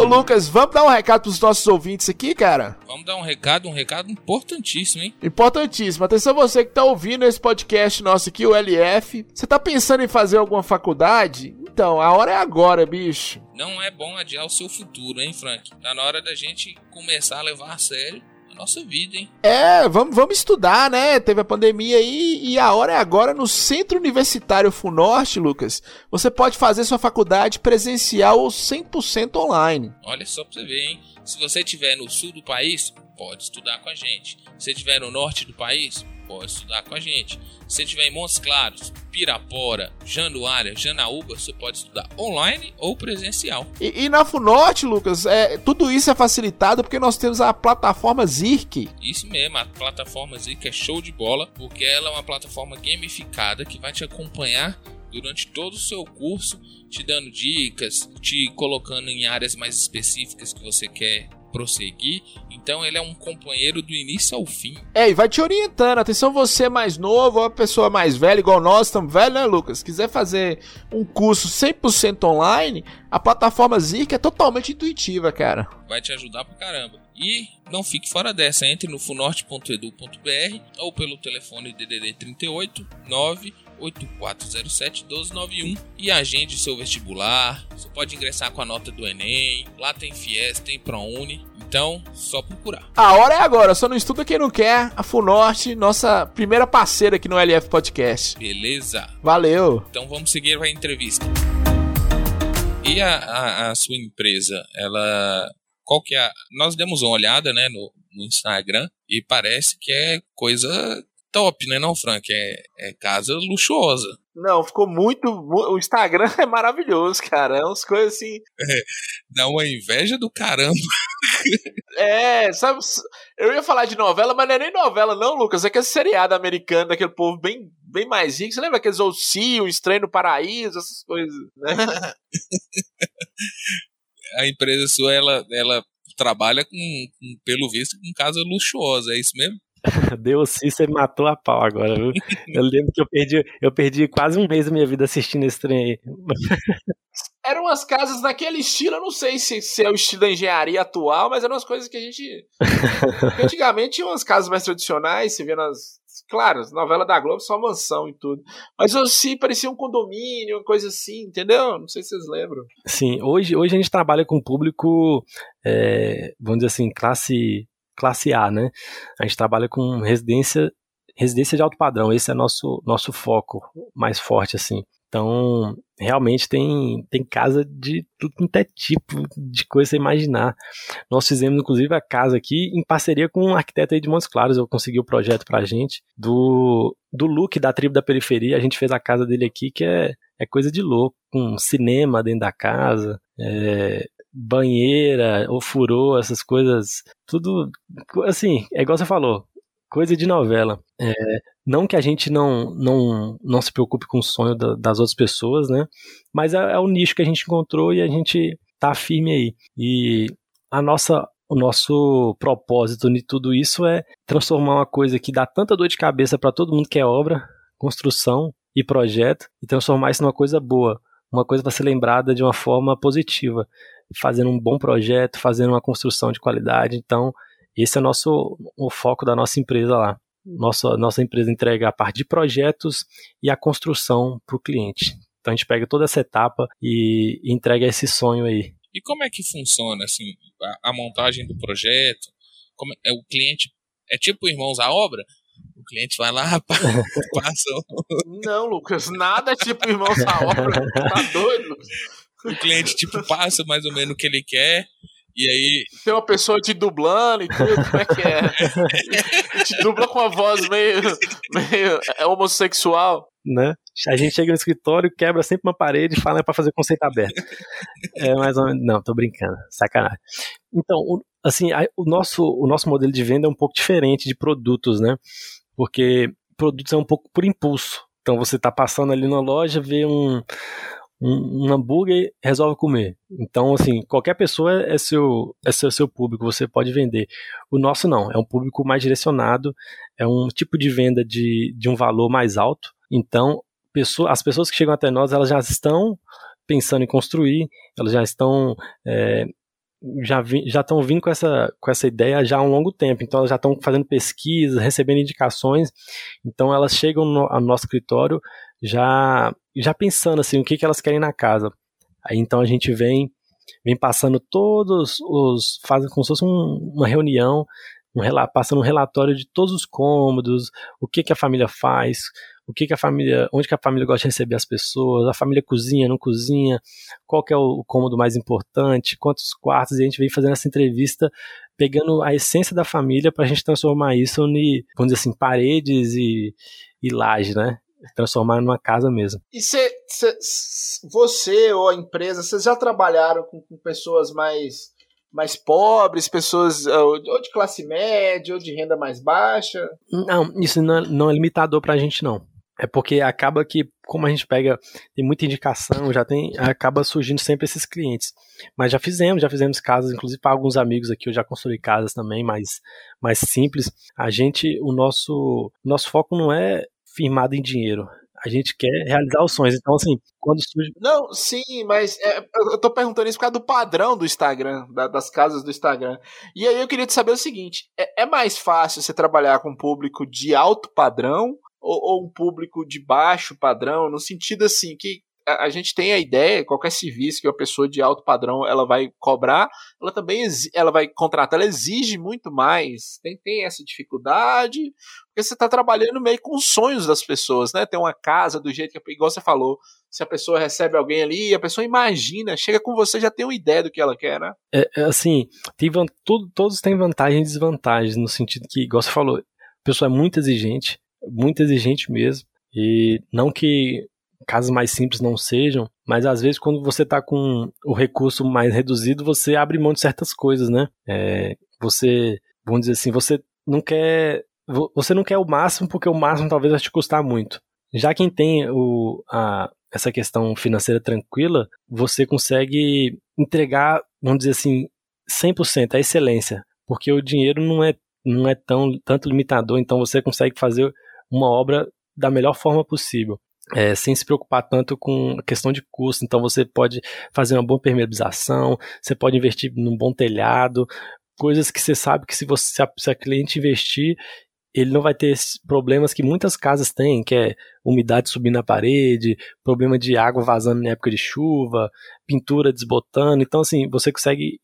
Ô Lucas, vamos dar um recado pros nossos ouvintes aqui, cara? Vamos dar um recado, um recado importantíssimo, hein? Importantíssimo. Atenção você que tá ouvindo esse podcast nosso aqui, o LF. Você tá pensando em fazer alguma faculdade? Então, a hora é agora, bicho. Não é bom adiar o seu futuro, hein, Frank? Tá na hora da gente começar a levar a sério nossa vida, hein? É, vamos, vamos estudar, né? Teve a pandemia aí e a hora é agora no Centro Universitário Funorte, Lucas. Você pode fazer sua faculdade presencial ou 100% online. Olha só pra você ver, hein? Se você estiver no sul do país, pode estudar com a gente. Se estiver no norte do país, pode estudar com a gente. Se você estiver em Montes Claros, Pirapora, Januária, Janaúba, você pode estudar online ou presencial. E, e na Funorte, Lucas, é, tudo isso é facilitado porque nós temos a plataforma Zirk. Isso mesmo, a plataforma Zirk é show de bola, porque ela é uma plataforma gamificada que vai te acompanhar durante todo o seu curso, te dando dicas, te colocando em áreas mais específicas que você quer prosseguir. Então ele é um companheiro do início ao fim. É, e vai te orientando. Atenção, você é mais novo, a pessoa mais velha, igual nós, estamos velho, né, Lucas? Quiser fazer um curso 100% online, a plataforma Zirk é totalmente intuitiva, cara. Vai te ajudar pra caramba. E não fique fora dessa, entre no funorte.edu.br ou pelo telefone DDD 38 9 8407-1291 e agende seu vestibular. Você pode ingressar com a nota do Enem. Lá tem Fies, tem ProUni. Então, só procurar. A hora é agora, só não estuda quem não quer. A Funorte, nossa primeira parceira aqui no LF Podcast. Beleza. Valeu. Então vamos seguir a entrevista. E a, a, a sua empresa, ela. Qual que é a. Nós demos uma olhada né, no, no Instagram e parece que é coisa top, né, não, Frank? É, é casa luxuosa. Não, ficou muito. O Instagram <laughs> é maravilhoso, cara. É umas coisas assim. É, dá uma inveja do caramba. É, sabe? Eu ia falar de novela, mas não é nem novela, não, Lucas. É que é seriado americano, daquele povo bem, bem mais rico. Você lembra aqueles Oscio, Estranho no Paraíso, essas coisas, né? <laughs> A empresa sua, ela, ela trabalha com, com, pelo visto, com casa luxuosa, é isso mesmo? <laughs> Deus sim, você matou a pau agora, viu? <laughs> Eu lembro que eu perdi, eu perdi quase um mês da minha vida assistindo esse trem aí. <laughs> Eram umas casas naquele estilo, eu não sei se, se é o estilo da engenharia atual, mas eram umas coisas que a gente. Antigamente tinha umas casas mais tradicionais, você vê nas. Claro, novela da Globo, só mansão e tudo. Mas assim, parecia um condomínio, uma coisa assim, entendeu? Não sei se vocês lembram. Sim, hoje, hoje a gente trabalha com público, é, vamos dizer assim, classe classe A, né? A gente trabalha com residência residência de alto padrão, esse é nosso nosso foco mais forte assim. Então, realmente tem, tem casa de tudo quanto é tipo de coisa você imaginar. Nós fizemos, inclusive, a casa aqui em parceria com um arquiteto aí de Montes Claros. Eu consegui o projeto pra gente do, do look da tribo da periferia. A gente fez a casa dele aqui, que é, é coisa de louco. Com cinema dentro da casa, é, banheira, ofurô, essas coisas, tudo assim, é igual você falou, coisa de novela. É, não que a gente não, não, não se preocupe com o sonho da, das outras pessoas, né? Mas é, é, o nicho que a gente encontrou e a gente tá firme aí. E a nossa, o nosso propósito de tudo isso é transformar uma coisa que dá tanta dor de cabeça para todo mundo que é obra, construção e projeto e transformar isso numa coisa boa, uma coisa para ser lembrada de uma forma positiva fazendo um bom projeto, fazendo uma construção de qualidade. Então, esse é o nosso o foco da nossa empresa lá. Nossa, nossa empresa entrega a parte de projetos e a construção para o cliente. Então a gente pega toda essa etapa e entrega esse sonho aí. E como é que funciona assim a, a montagem do projeto? Como é, o cliente é tipo irmãos à obra? O cliente vai lá, <laughs> passa. Não, Lucas, nada é tipo irmãos à obra. Tá doido, Lucas? O cliente tipo passa mais ou menos o que ele quer e aí. Tem uma pessoa te dublando e tudo, como é que é? <laughs> te dubla com a voz meio, meio é homossexual. Né? A gente chega no escritório, quebra sempre uma parede e fala é para fazer conceito aberto. É mais ou menos. Não, tô brincando, sacanagem. Então, assim, o nosso, o nosso modelo de venda é um pouco diferente de produtos, né? Porque produtos é um pouco por impulso. Então você tá passando ali na loja, vê um, um, um hambúrguer resolve comer. Então, assim, qualquer pessoa é seu, é seu, seu público, você pode vender. O nosso não, é um público mais direcionado, é um tipo de venda de, de um valor mais alto. Então, pessoa, as pessoas que chegam até nós, elas já estão pensando em construir, elas já estão é, já, já estão vindo com essa, com essa ideia já há um longo tempo. Então, elas já estão fazendo pesquisas, recebendo indicações. Então, elas chegam no, ao nosso escritório já já pensando assim o que, que elas querem na casa. Aí então a gente vem vem passando todos os fazem como se fosse um, uma reunião, um, passando um relatório de todos os cômodos, o que que a família faz, o que que a família, onde que a família gosta de receber as pessoas, a família cozinha, não cozinha, qual que é o cômodo mais importante, quantos quartos, e a gente vem fazendo essa entrevista pegando a essência da família para a gente transformar isso em, vamos dizer assim, paredes e, e laje, né? Transformar numa casa mesmo. E cê, cê, você ou a empresa, vocês já trabalharam com, com, pessoas mais, mais pobres, pessoas ou de classe média ou de renda mais baixa? Não, isso não é, não é limitador pra gente não. É porque acaba que, como a gente pega, tem muita indicação, já tem, acaba surgindo sempre esses clientes. Mas já fizemos, já fizemos casas, inclusive para alguns amigos aqui, eu já construí casas também, mais, mais simples. A gente, o nosso, nosso foco não é firmado em dinheiro. A gente quer realizar os sonhos. Então, assim, quando surge. Não, sim, mas é, eu tô perguntando isso por causa do padrão do Instagram, da, das casas do Instagram. E aí eu queria te saber o seguinte: é, é mais fácil você trabalhar com um público de alto padrão ou, ou, um público de baixo padrão? No sentido assim, que a, gente tem a ideia, qualquer serviço que uma pessoa de alto padrão ela vai cobrar, ela também ela vai contratar, ela exige muito mais. Tem, tem essa dificuldade, porque você está trabalhando meio com os sonhos das pessoas, né? Tem uma casa do jeito que, igual você falou, se a pessoa recebe alguém ali, a pessoa imagina, chega com você, já tem uma ideia do que ela quer, né? É, é assim, tem, tudo, todos têm vantagens e desvantagens, no sentido que, igual você falou, a pessoa é muito exigente, muito exigente mesmo, e não que casas mais simples não sejam, mas às vezes quando você está com o recurso mais reduzido, você abre mão de certas coisas, né? É, você, vamos dizer assim, você não quer você não quer o máximo porque o máximo talvez vai te custar muito. Já quem tem o, a, essa questão financeira tranquila, você consegue entregar, vamos dizer assim, 100%, a excelência, porque o dinheiro não é, não é tão tanto limitador, então você consegue fazer uma obra da melhor forma possível é, sem se preocupar tanto com a questão de custo. Então você pode fazer uma boa permeabilização, você pode investir num bom telhado, coisas que você sabe que se você se a, se a cliente investir, ele não vai ter problemas que muitas casas têm, que é umidade subindo na parede, problema de água vazando na época de chuva, pintura desbotando. Então, assim, você consegue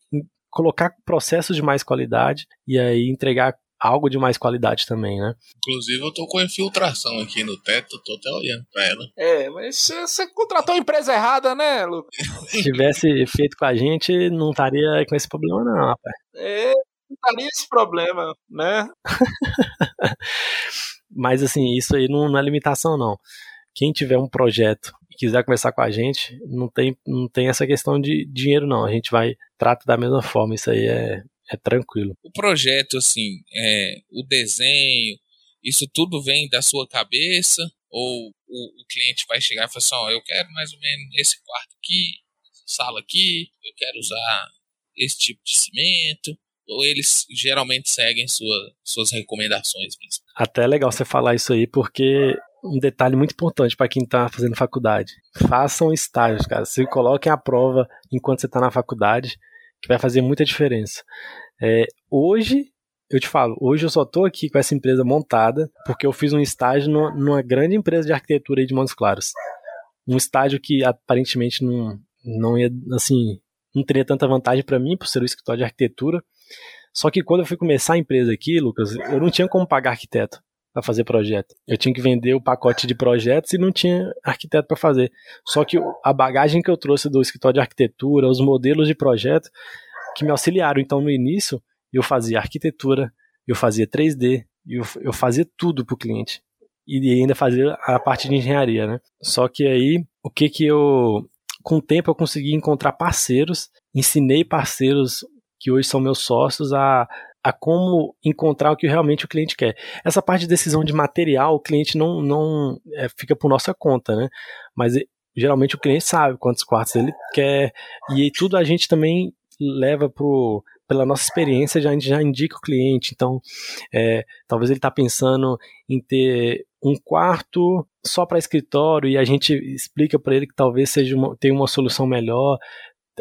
colocar processos de mais qualidade e aí entregar algo de mais qualidade também, né? Inclusive, eu tô com infiltração aqui no teto, tô até olhando pra ela. É, mas você contratou a empresa errada, né, Lucas? Se tivesse feito com a gente, não estaria com esse problema, não, rapaz. É, não estaria esse problema, né? <laughs> mas, assim, isso aí não, não é limitação, não. Quem tiver um projeto e quiser conversar com a gente, não tem, não tem essa questão de dinheiro, não. A gente vai, trata da mesma forma. Isso aí é, é tranquilo. O projeto, assim, é, o desenho, isso tudo vem da sua cabeça? Ou o, o cliente vai chegar e falar assim: oh, eu quero mais ou menos esse quarto aqui, sala aqui, eu quero usar esse tipo de cimento? Ou eles geralmente seguem sua, suas recomendações mesmo? Até é legal você falar isso aí, porque um detalhe muito importante para quem está fazendo faculdade. Façam estágios, cara. Se coloquem à prova enquanto você está na faculdade que vai fazer muita diferença. É, hoje, eu te falo, hoje eu só tô aqui com essa empresa montada porque eu fiz um estágio numa, numa grande empresa de arquitetura aí de Montes Claros. Um estágio que aparentemente não, não ia, assim, não teria tanta vantagem para mim por ser o escritório de arquitetura. Só que quando eu fui começar a empresa aqui, Lucas, eu não tinha como pagar arquiteto para fazer projeto. Eu tinha que vender o pacote de projetos e não tinha arquiteto para fazer. Só que a bagagem que eu trouxe do escritório de arquitetura, os modelos de projeto que me auxiliaram. Então, no início, eu fazia arquitetura, eu fazia 3D, eu, eu fazia tudo para o cliente. E ainda fazia a parte de engenharia, né? Só que aí, o que que eu... Com o tempo eu consegui encontrar parceiros, ensinei parceiros que hoje são meus sócios a a como encontrar o que realmente o cliente quer. Essa parte de decisão de material, o cliente não, não é, fica por nossa conta, né? Mas geralmente o cliente sabe quantos quartos ele quer e tudo a gente também leva pro pela nossa experiência já, a gente já indica o cliente. Então, é, talvez ele está pensando em ter um quarto só para escritório e a gente explica para ele que talvez seja uma, tenha uma solução melhor.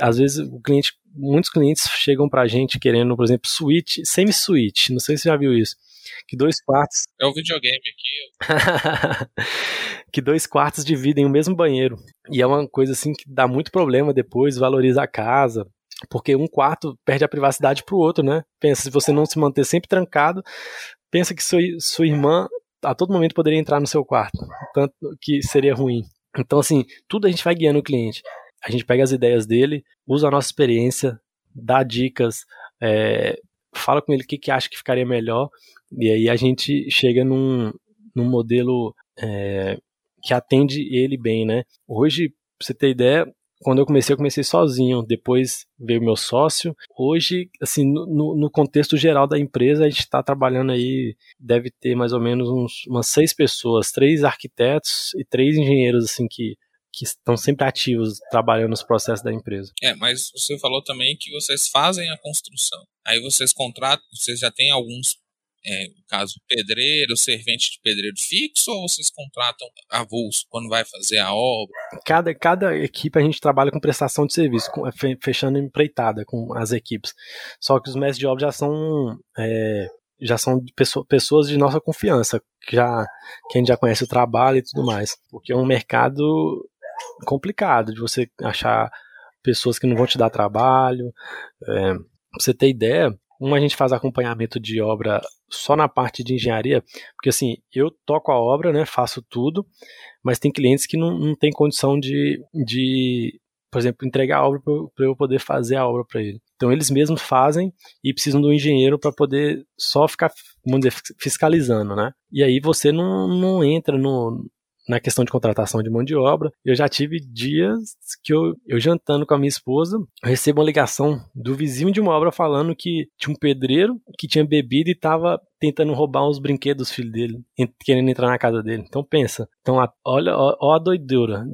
Às vezes o cliente muitos clientes chegam pra gente querendo, por exemplo, suíte, semi-suíte. Não sei se você já viu isso. Que dois quartos. É o videogame aqui. <laughs> que dois quartos dividem o mesmo banheiro. E é uma coisa assim que dá muito problema depois, valoriza a casa. Porque um quarto perde a privacidade pro outro, né? Pensa, se você não se manter sempre trancado, pensa que sua, sua irmã a todo momento poderia entrar no seu quarto. Tanto que seria ruim. Então, assim, tudo a gente vai guiando o cliente a gente pega as ideias dele, usa a nossa experiência, dá dicas, é, fala com ele o que, que acha que ficaria melhor, e aí a gente chega num, num modelo é, que atende ele bem, né? Hoje, pra você ter ideia, quando eu comecei, eu comecei sozinho, depois veio meu sócio. Hoje, assim, no, no contexto geral da empresa, a gente está trabalhando aí, deve ter mais ou menos uns, umas seis pessoas, três arquitetos e três engenheiros, assim, que que estão sempre ativos trabalhando nos processos da empresa. É, mas você falou também que vocês fazem a construção. Aí vocês contratam, vocês já têm alguns, é, no caso, pedreiro, servente de pedreiro fixo, ou vocês contratam avulso quando vai fazer a obra? Cada, cada equipe a gente trabalha com prestação de serviço, com, fechando empreitada com as equipes. Só que os mestres de obra já são. É, já são pessoas de nossa confiança, que já que a gente já conhece o trabalho e tudo mais, porque é um mercado complicado de você achar pessoas que não vão te dar trabalho. É, pra você ter ideia, como a gente faz acompanhamento de obra só na parte de engenharia, porque assim, eu toco a obra, né, faço tudo, mas tem clientes que não, não tem condição de, de, por exemplo, entregar a obra para eu poder fazer a obra para ele. Então eles mesmos fazem e precisam do engenheiro para poder só ficar, vamos dizer, fiscalizando, né? E aí você não, não entra no, na questão de contratação de mão de obra. Eu já tive dias que eu, eu jantando com a minha esposa, eu recebo uma ligação do vizinho de uma obra falando que tinha um pedreiro que tinha bebido e estava tentando roubar os brinquedos do filho dele, querendo entrar na casa dele. Então pensa. Então olha ó a doideira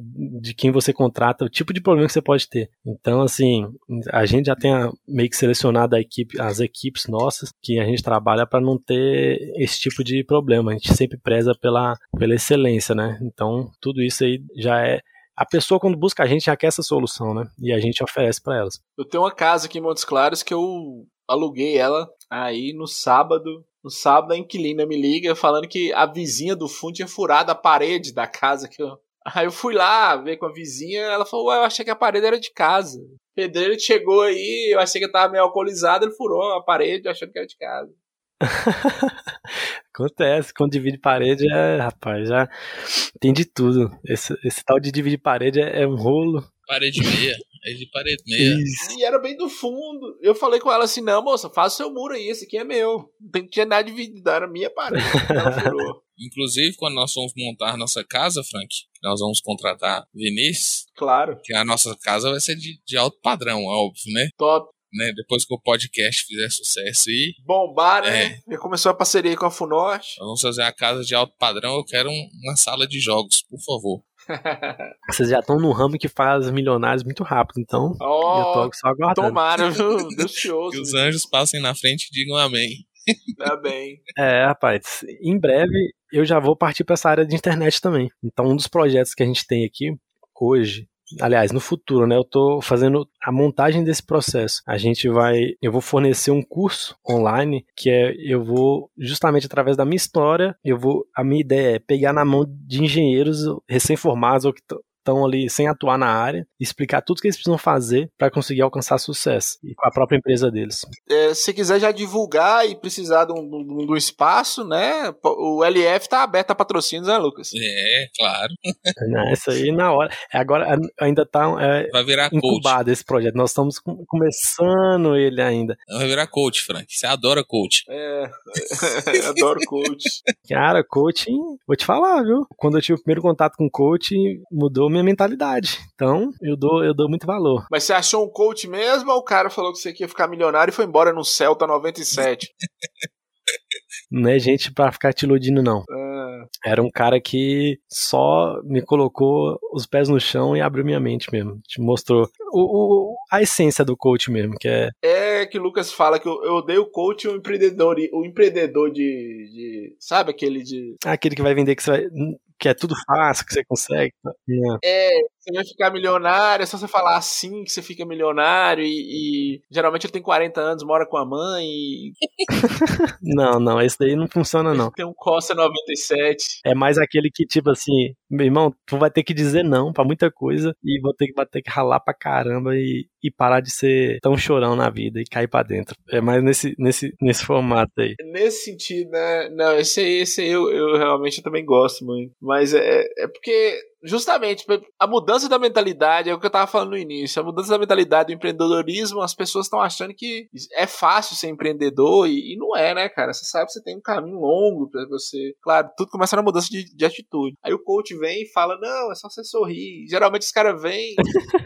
de quem você contrata, o tipo de problema que você pode ter. Então assim, a gente já tem a, meio que selecionado a equipe, as equipes nossas que a gente trabalha para não ter esse tipo de problema. A gente sempre preza pela, pela excelência, né? Então tudo isso aí já é a pessoa quando busca a gente já quer essa solução, né? E a gente oferece para elas. Eu tenho uma casa aqui em Montes Claros que eu aluguei ela aí no sábado no sábado, a inquilina me liga falando que a vizinha do fundo tinha furado a parede da casa que eu. <laughs> Aí eu fui lá ver com a vizinha, ela falou, ué, eu achei que a parede era de casa. O pedreiro chegou aí, eu achei que eu tava meio alcoolizado, ele furou a parede achando que era de casa. <laughs> Acontece, quando divide parede, é, rapaz, já tem de tudo. Esse, esse tal de dividir parede é, é um rolo. Parede meia. É de parede meia. Isso. E era bem do fundo. Eu falei com ela assim: não, moça, faça seu muro aí, esse aqui é meu. Não tem que ter nada dividido, era minha parede. Ela <laughs> furou. Inclusive, quando nós vamos montar nossa casa, Frank, nós vamos contratar Vinícius. Claro. Que a nossa casa vai ser de, de alto padrão, óbvio, né? Top. Né, depois que o podcast fizer sucesso e. Bombar, né? É. Já começou a parceria com a Funorte. Vamos fazer a casa de alto padrão. Eu quero um, uma sala de jogos, por favor. <laughs> Vocês já estão no ramo que faz milionários muito rápido, então oh, eu tô só aguardando. Tomara, viu? <laughs> Delicioso. que os anjos passem na frente e digam amém. Tá bem. É, rapaz, em breve eu já vou partir para essa área de internet também. Então, um dos projetos que a gente tem aqui hoje aliás, no futuro, né? Eu tô fazendo a montagem desse processo. A gente vai, eu vou fornecer um curso online que é, eu vou justamente através da minha história, eu vou, a minha ideia é pegar na mão de engenheiros recém-formados ou que estão ali sem atuar na área, explicar tudo que eles precisam fazer para conseguir alcançar sucesso e com a própria empresa deles. É, se quiser já divulgar e precisar de um, de um espaço, né? O LF tá aberto a patrocínios, né, Lucas? É, claro. Não, isso aí na hora. É, agora ainda tá é, vai virar incubado coach. esse projeto. Nós estamos começando ele ainda. Vai virar coach, Frank. Você adora coach. É, <laughs> adoro coach. Cara, coaching, vou te falar, viu? Quando eu tive o primeiro contato com coaching, mudou minha mentalidade. Então, eu dou, eu dou muito valor. Mas você achou um coach mesmo ou o cara falou que você ia ficar milionário e foi embora no Celta 97? <laughs> não é gente para ficar te iludindo, não. É. Era um cara que só me colocou os pés no chão e abriu minha mente mesmo. Te mostrou o, o, a essência do coach mesmo, que é. É que o Lucas fala que eu, eu odeio o coach e o empreendedor, o empreendedor de, de. Sabe aquele de. Aquele que vai vender que você vai que é tudo fácil, que você consegue. É, você vai ficar milionário, é só você falar assim que você fica milionário e, e geralmente ele tem 40 anos, mora com a mãe e... <laughs> Não, não, esse daí não funciona não. Tem um Costa 97. É mais aquele que tipo assim, meu irmão, tu vai ter que dizer não pra muita coisa e vou ter que, vai ter que ralar pra caramba e, e parar de ser tão chorão na vida e cair pra dentro. É mais nesse, nesse, nesse formato aí. Nesse sentido, né? Não, esse aí, esse aí eu, eu realmente também gosto muito. Mas é, é porque justamente a mudança da mentalidade é o que eu tava falando no início. A mudança da mentalidade do empreendedorismo, as pessoas estão achando que é fácil ser empreendedor e, e, não é, né, cara? Você sabe que você tem um caminho longo para você. Claro, tudo começa na mudança de, de, atitude. Aí o coach vem e fala: Não, é só você sorrir. Geralmente os caras <laughs> vêm,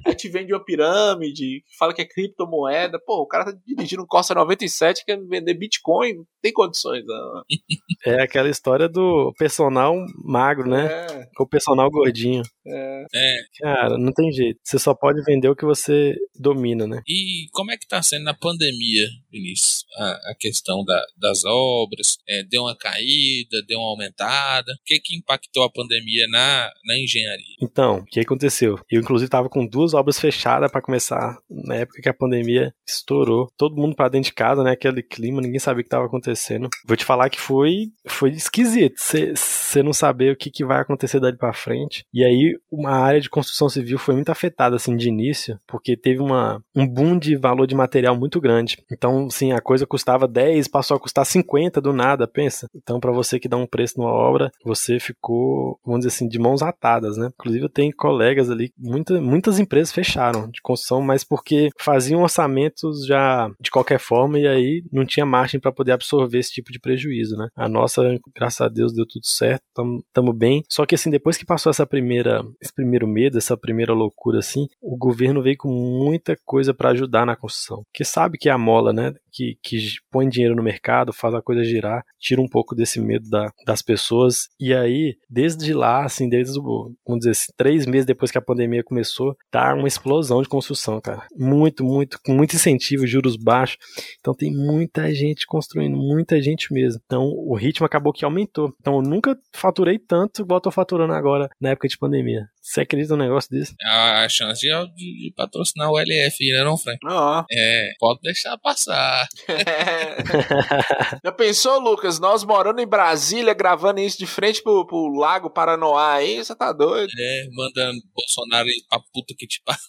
aí te vende uma pirâmide, fala que é criptomoeda. Pô, o cara tá dirigindo um Corsa 97 quer vender Bitcoin, não tem condições, não. É aquela história do personal magro, né? É. O personal gordinho. É. é. Cara, não tem jeito. Você só pode vender o que você domina, né? E como é que tá sendo na pandemia, Vinícius? A, a questão da, das obras, é, deu uma caída, deu uma aumentada? O que que impactou a pandemia na, na engenharia? Então, o que aconteceu? Eu, inclusive, tava com duas obras fechadas para começar na época que a pandemia estourou. Todo mundo para dentro de casa, né? Aquele clima, ninguém sabia o que tava acontecendo. Vou te falar que foi, foi esquisito. Você não saber o que, que vai acontecer dali para frente. E aí, uma área de construção civil foi muito afetada, assim, de início, porque teve uma, um boom de valor de material muito grande. Então, assim, a coisa custava 10, passou a custar 50 do nada, pensa. Então, para você que dá um preço numa obra, você ficou, vamos dizer assim, de mãos atadas, né? Inclusive, eu tenho colegas ali, muita, muitas empresas fecharam de construção, mas porque faziam orçamentos já de qualquer forma e aí não tinha margem para poder absorver esse tipo de prejuízo, né? A nossa, graças a Deus, deu tudo certo, estamos bem. Só que, assim, depois que passou essa primeira esse primeiro medo, essa primeira loucura assim, o governo veio com muita coisa para ajudar na construção. Que sabe que é a mola, né? Que, que põe dinheiro no mercado, faz a coisa girar, tira um pouco desse medo da, das pessoas. E aí, desde lá, assim, desde o, vamos dizer assim, três meses depois que a pandemia começou, tá uma explosão de construção, cara. Muito, muito, com muito incentivo, juros baixos. Então tem muita gente construindo, muita gente mesmo. Então o ritmo acabou que aumentou. Então eu nunca faturei tanto igual eu tô faturando agora na época de pandemia. Você acredita num negócio desse? A chance de, de patrocinar o LF, né, não, Frank? Ó. <laughs> É, pode deixar passar. Já pensou, Lucas? Nós morando em Brasília, gravando isso de frente pro, pro Lago Paranoá aí, você tá doido? É, mandando Bolsonaro ir pra puta que te pariu.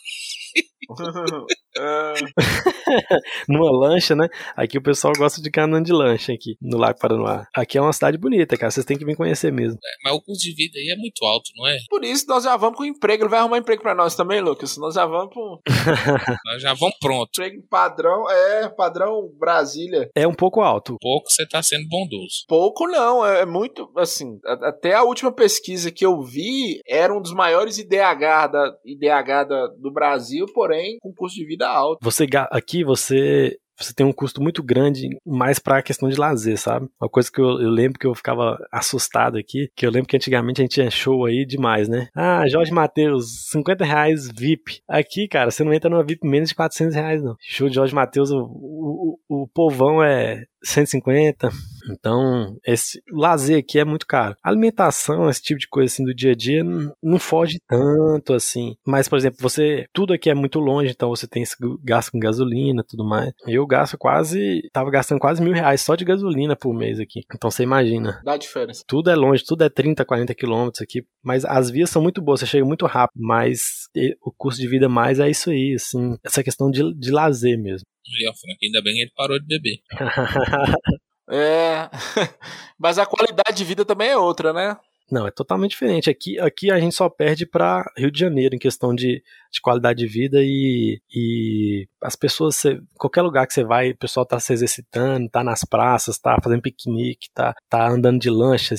É. <laughs> Numa lancha, né? Aqui o pessoal gosta de andando de lancha aqui, no Lago Paranoá. Aqui é uma cidade bonita, cara. Vocês têm que vir conhecer mesmo. É, mas o custo de vida aí é muito alto, não é? Por isso nós já vamos com emprego. Ele vai arrumar emprego pra nós também, Lucas. Nós já vamos com <laughs> Nós já vamos pronto. emprego padrão, é, padrão Brasília. É um pouco alto. Pouco você tá sendo bondoso. Pouco não, é muito, assim, a- até a última pesquisa que eu vi era um dos maiores IDH da, IDH da, do Brasil, porém com custo de vida alto. Você aqui você você tem um custo muito grande mais pra questão de lazer, sabe? Uma coisa que eu, eu lembro que eu ficava assustado aqui, que eu lembro que antigamente a gente tinha show aí demais, né? Ah, Jorge Matheus, 50 reais VIP. Aqui, cara, você não entra numa VIP menos de 400 reais, não. Show de Jorge Matheus, o, o, o povão é 150, Então, esse lazer aqui é muito caro. Alimentação, esse tipo de coisa assim do dia a dia, não, não foge tanto assim. Mas, por exemplo, você. Tudo aqui é muito longe, então você tem esse gasto com gasolina tudo mais. Eu gasto quase. Tava gastando quase mil reais só de gasolina por mês aqui. Então você imagina. Dá diferença. Tudo é longe, tudo é 30, 40 quilômetros aqui. Mas as vias são muito boas, você chega muito rápido. Mas o custo de vida mais é isso aí, assim. Essa questão de, de lazer mesmo. E o Frank, ainda bem que ele parou de beber. <laughs> é. <laughs> Mas a qualidade de vida também é outra, né? Não, é totalmente diferente. Aqui, aqui a gente só perde para Rio de Janeiro em questão de, de qualidade de vida e, e as pessoas, qualquer lugar que você vai, o pessoal tá se exercitando, tá nas praças, tá fazendo piquenique, tá, tá andando de lancha,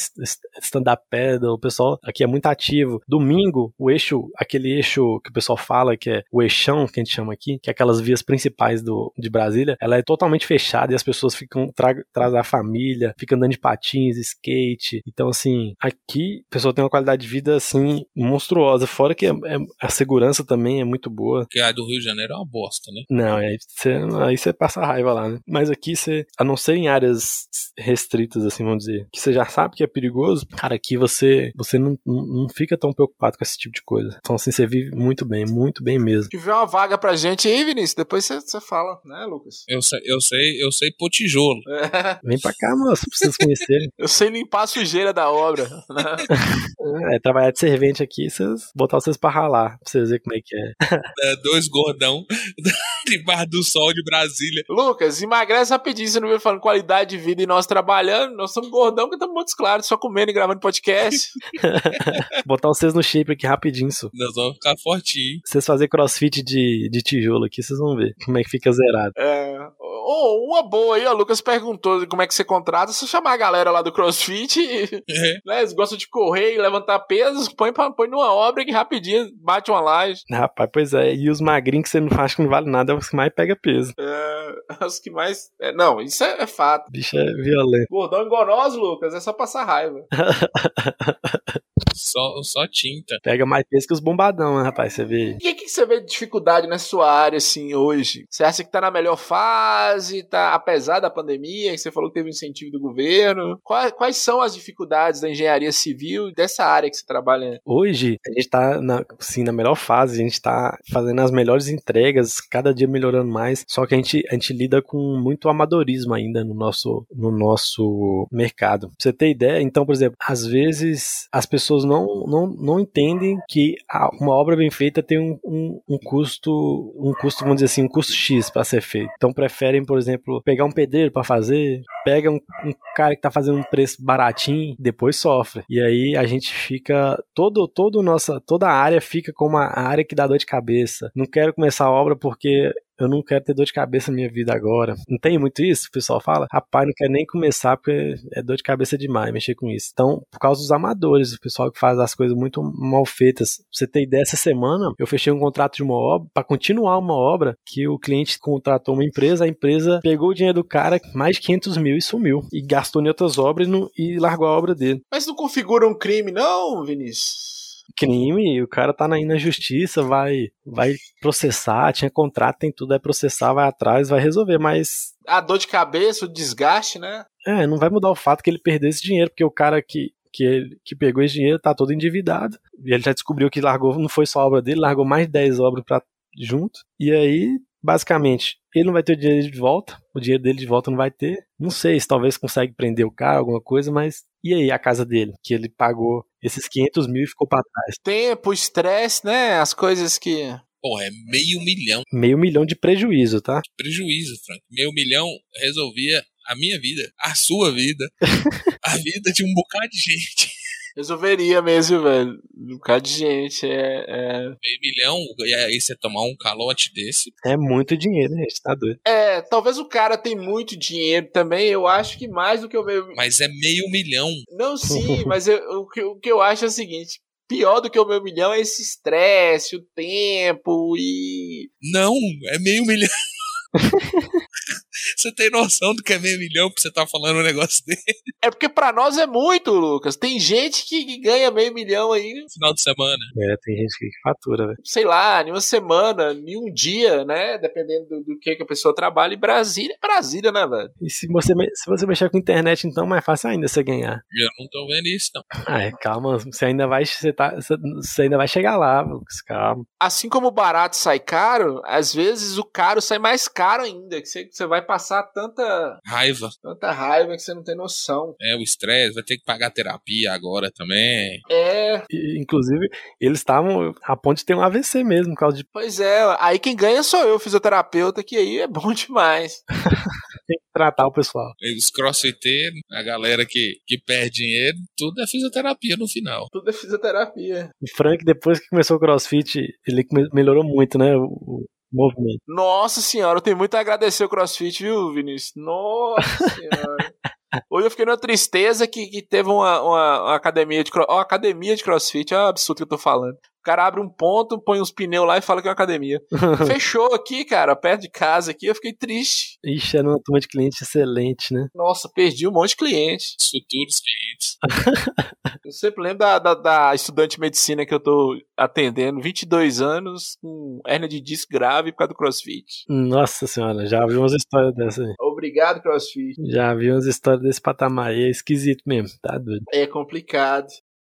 stand-up pedal, o pessoal aqui é muito ativo. Domingo, o eixo, aquele eixo que o pessoal fala que é o eixão, que a gente chama aqui, que é aquelas vias principais do, de Brasília, ela é totalmente fechada e as pessoas ficam, tra, traz a família, ficam andando de patins, skate. Então, assim, aqui aqui a pessoa tem uma qualidade de vida assim monstruosa. Fora que é, é, a segurança também é muito boa. Porque a do Rio de Janeiro é uma bosta, né? Não, aí você, aí você passa raiva lá, né? Mas aqui você, a não ser em áreas restritas, assim, vamos dizer, que você já sabe que é perigoso, cara, aqui você, você não, não fica tão preocupado com esse tipo de coisa. Então, assim, você vive muito bem, muito bem mesmo. Se tiver uma vaga pra gente aí, Vinícius, depois você, você fala, né, Lucas? Eu sei, eu sei, eu sei pôr tijolo. É. Vem pra cá, moço, pra vocês conhecerem. <laughs> eu sei limpar a sujeira da obra, né? <laughs> é, trabalhar de servente aqui, vocês botar vocês pra ralar, pra vocês verem como é que é. é dois gordão debaixo do sol de Brasília. Lucas, emagrece rapidinho, você não viu falando qualidade de vida e nós trabalhando, nós somos gordão que estamos muito claros, só comendo e gravando podcast. <laughs> <laughs> botar vocês no shape aqui rapidinho, isso. Nós vamos ficar fortinho. Vocês fazer crossfit de, de tijolo aqui, vocês vão ver como é que fica zerado. É, oh, uma boa aí, o Lucas perguntou como é que você contrata, se chamar a galera lá do crossfit, é. né, eles gostam de correr e levantar pesos, põe, pra, põe numa obra que rapidinho bate uma laje. Rapaz, pois é. E os magrinhos que você não faz que não vale nada é os que mais pega peso. É, os que mais. É, não, isso é, é fato. Bicho é violento. Gordão enganoso, Lucas, é só passar raiva. <laughs> só, só tinta. Pega mais peso que os bombadão, né, rapaz? Você vê. E o que, que você vê de dificuldade na sua área, assim, hoje? Você acha que tá na melhor fase? Tá, apesar da pandemia, que você falou que teve um incentivo do governo? Quais, quais são as dificuldades da engenharia civil e dessa área que você trabalha? Hoje, a gente tá na, assim, na melhor fase, a gente tá fazendo as melhores entregas, cada dia melhorando mais, só que a gente, a gente lida com muito amadorismo ainda no nosso, no nosso mercado. Pra você ter ideia, então, por exemplo, às vezes as pessoas não, não, não entendem que uma obra bem feita tem um, um, um custo, um custo, vamos dizer assim, um custo X para ser feito. Então preferem, por exemplo, pegar um pedreiro para fazer, pega um, um, cara que tá fazendo um preço baratinho, depois sofre. E aí a gente fica todo todo nossa toda a área fica como a área que dá dor de cabeça. Não quero começar a obra porque eu não quero ter dor de cabeça na minha vida agora. Não tem muito isso? O pessoal fala, rapaz, não quero nem começar porque é dor de cabeça demais mexer com isso. Então, por causa dos amadores, o pessoal que faz as coisas muito mal feitas. Pra você ter ideia, essa semana eu fechei um contrato de uma obra para continuar uma obra que o cliente contratou uma empresa, a empresa pegou o dinheiro do cara, mais de 500 mil e sumiu. E gastou em outras obras e, não, e largou a obra dele. Mas não configura um crime, não, Vinícius? Crime, o cara tá aí na justiça, vai, vai processar, tinha contrato, tem tudo, vai processar, vai atrás, vai resolver, mas. A dor de cabeça, o desgaste, né? É, não vai mudar o fato que ele perdeu esse dinheiro, porque o cara que, que, ele, que pegou esse dinheiro tá todo endividado. E ele já descobriu que largou, não foi só a obra dele, largou mais de 10 obras pra, junto. E aí, basicamente, ele não vai ter o dinheiro de volta, o dinheiro dele de volta não vai ter. Não sei se talvez consegue prender o cara, alguma coisa, mas e aí a casa dele, que ele pagou esses 500 mil e ficou para trás? Tempo, estresse, né? As coisas que. Porra, é meio milhão. Meio milhão de prejuízo, tá? Prejuízo, Frank. Meio milhão resolvia a minha vida, a sua vida, <laughs> a vida de um bocado de gente. Resolveria mesmo, velho. Um bocado de gente. É, é... Meio milhão, e aí você tomar um calote desse. É muito dinheiro, gente, tá doido. É, talvez o cara tem muito dinheiro também. Eu acho que mais do que o meu. Mas é meio milhão. Não, sim, <laughs> mas eu, o, que, o que eu acho é o seguinte: pior do que o meu milhão é esse estresse, o tempo e. Não, é meio milhão. <laughs> Você tem noção do que é meio milhão pra você estar tá falando um negócio dele? É porque pra nós é muito, Lucas. Tem gente que, ganha meio milhão aí. No final de semana. É, tem gente que fatura, velho. Sei lá, em uma semana, em um dia, né? Dependendo do, do, que, que a pessoa trabalha. E Brasília é Brasília, né, velho? E se você, se você mexer com internet, então, é mais fácil ainda você ganhar. Eu não tô vendo isso, não. Ah, é, calma. Você ainda vai, você tá, você ainda vai chegar lá, Lucas. Calma. Assim como o barato sai caro, às vezes o caro sai mais caro ainda. Que você, você vai passar tanta raiva. Tanta raiva que você não tem noção. É, o estresse, vai ter que pagar terapia agora também. É. E, inclusive, eles estavam a ponto de ter um AVC mesmo, por causa de. Pois é, aí quem ganha sou eu, fisioterapeuta, que aí é bom demais. <laughs> tem que tratar o pessoal. Os crossfiteiros, a galera que, que perde dinheiro, tudo é fisioterapia no final. Tudo é fisioterapia. O Frank, depois que começou o crossfit, ele melhorou muito, né? O, movimento. Nossa senhora, eu tenho muito a agradecer o CrossFit, viu, Vinícius? Nossa senhora. <laughs> Hoje eu fiquei numa tristeza que, que teve uma, uma, uma academia de, uma academia de crossfit, é um absurdo que eu tô falando. O cara abre um ponto, põe uns pneus lá e fala que é uma academia. <laughs> Fechou aqui, cara, perto de casa aqui, eu fiquei triste. Ixi, era uma turma de cliente excelente, né? Nossa, perdi um monte de clientes. Futuros clientes. <laughs> eu sempre lembro da, da, da, estudante de medicina que eu tô atendendo, 22 anos, com hernia de disco grave por causa do crossfit. Nossa senhora, já vi umas histórias dessa aí. Obrigado, crossfit. Já vi umas histórias desse patamar aí, é esquisito mesmo, tá doido. É complicado.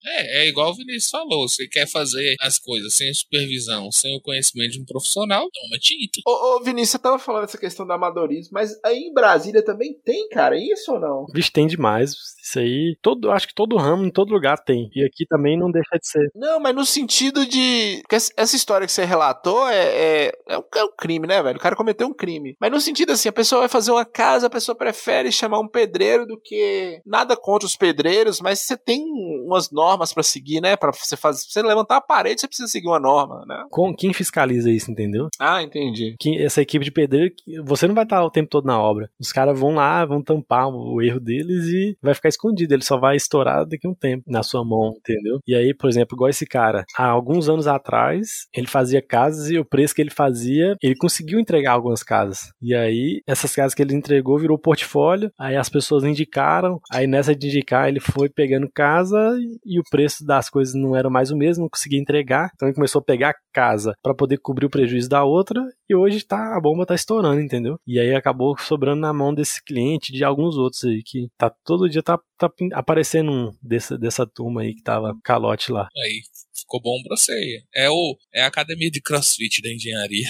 É, é igual o Vinícius falou, você quer fazer as coisas sem supervisão, sem o conhecimento de um profissional, toma tinta. Ô, ô Vinícius, você tava falando essa questão do amadorismo, mas aí em Brasília também tem, cara, isso ou não? Vixe, tem demais. Isso aí, todo, acho que todo ramo, em todo lugar tem. E aqui também não deixa de ser. Não, mas no sentido de. Essa história que você relatou é, é, é, um, é um crime, né, velho? O cara cometeu um crime. Mas no sentido assim, a pessoa vai fazer uma casa, a pessoa prefere chamar um pedreiro do que. Nada contra os pedreiros, mas você tem umas normas normas para seguir, né? Para você fazer, você levantar a parede, você precisa seguir uma norma, né? Com quem fiscaliza isso, entendeu? Ah, entendi. Quem, essa equipe de pedreiro, você não vai estar o tempo todo na obra. Os caras vão lá, vão tampar o erro deles e vai ficar escondido. Ele só vai estourar daqui a um tempo na sua mão, entendeu? E aí, por exemplo, igual esse cara, há alguns anos atrás, ele fazia casas e o preço que ele fazia, ele conseguiu entregar algumas casas. E aí, essas casas que ele entregou virou portfólio, aí as pessoas indicaram, aí nessa de indicar, ele foi pegando casa e o preço das coisas não era mais o mesmo, não conseguia entregar. Então ele começou a pegar casa para poder cobrir o prejuízo da outra e hoje tá a bomba tá estourando, entendeu? E aí acabou sobrando na mão desse cliente de alguns outros aí que tá todo dia tá, tá aparecendo um dessa, dessa turma aí que tava calote lá. Aí ficou bom pra você. É o é a academia de CrossFit da engenharia.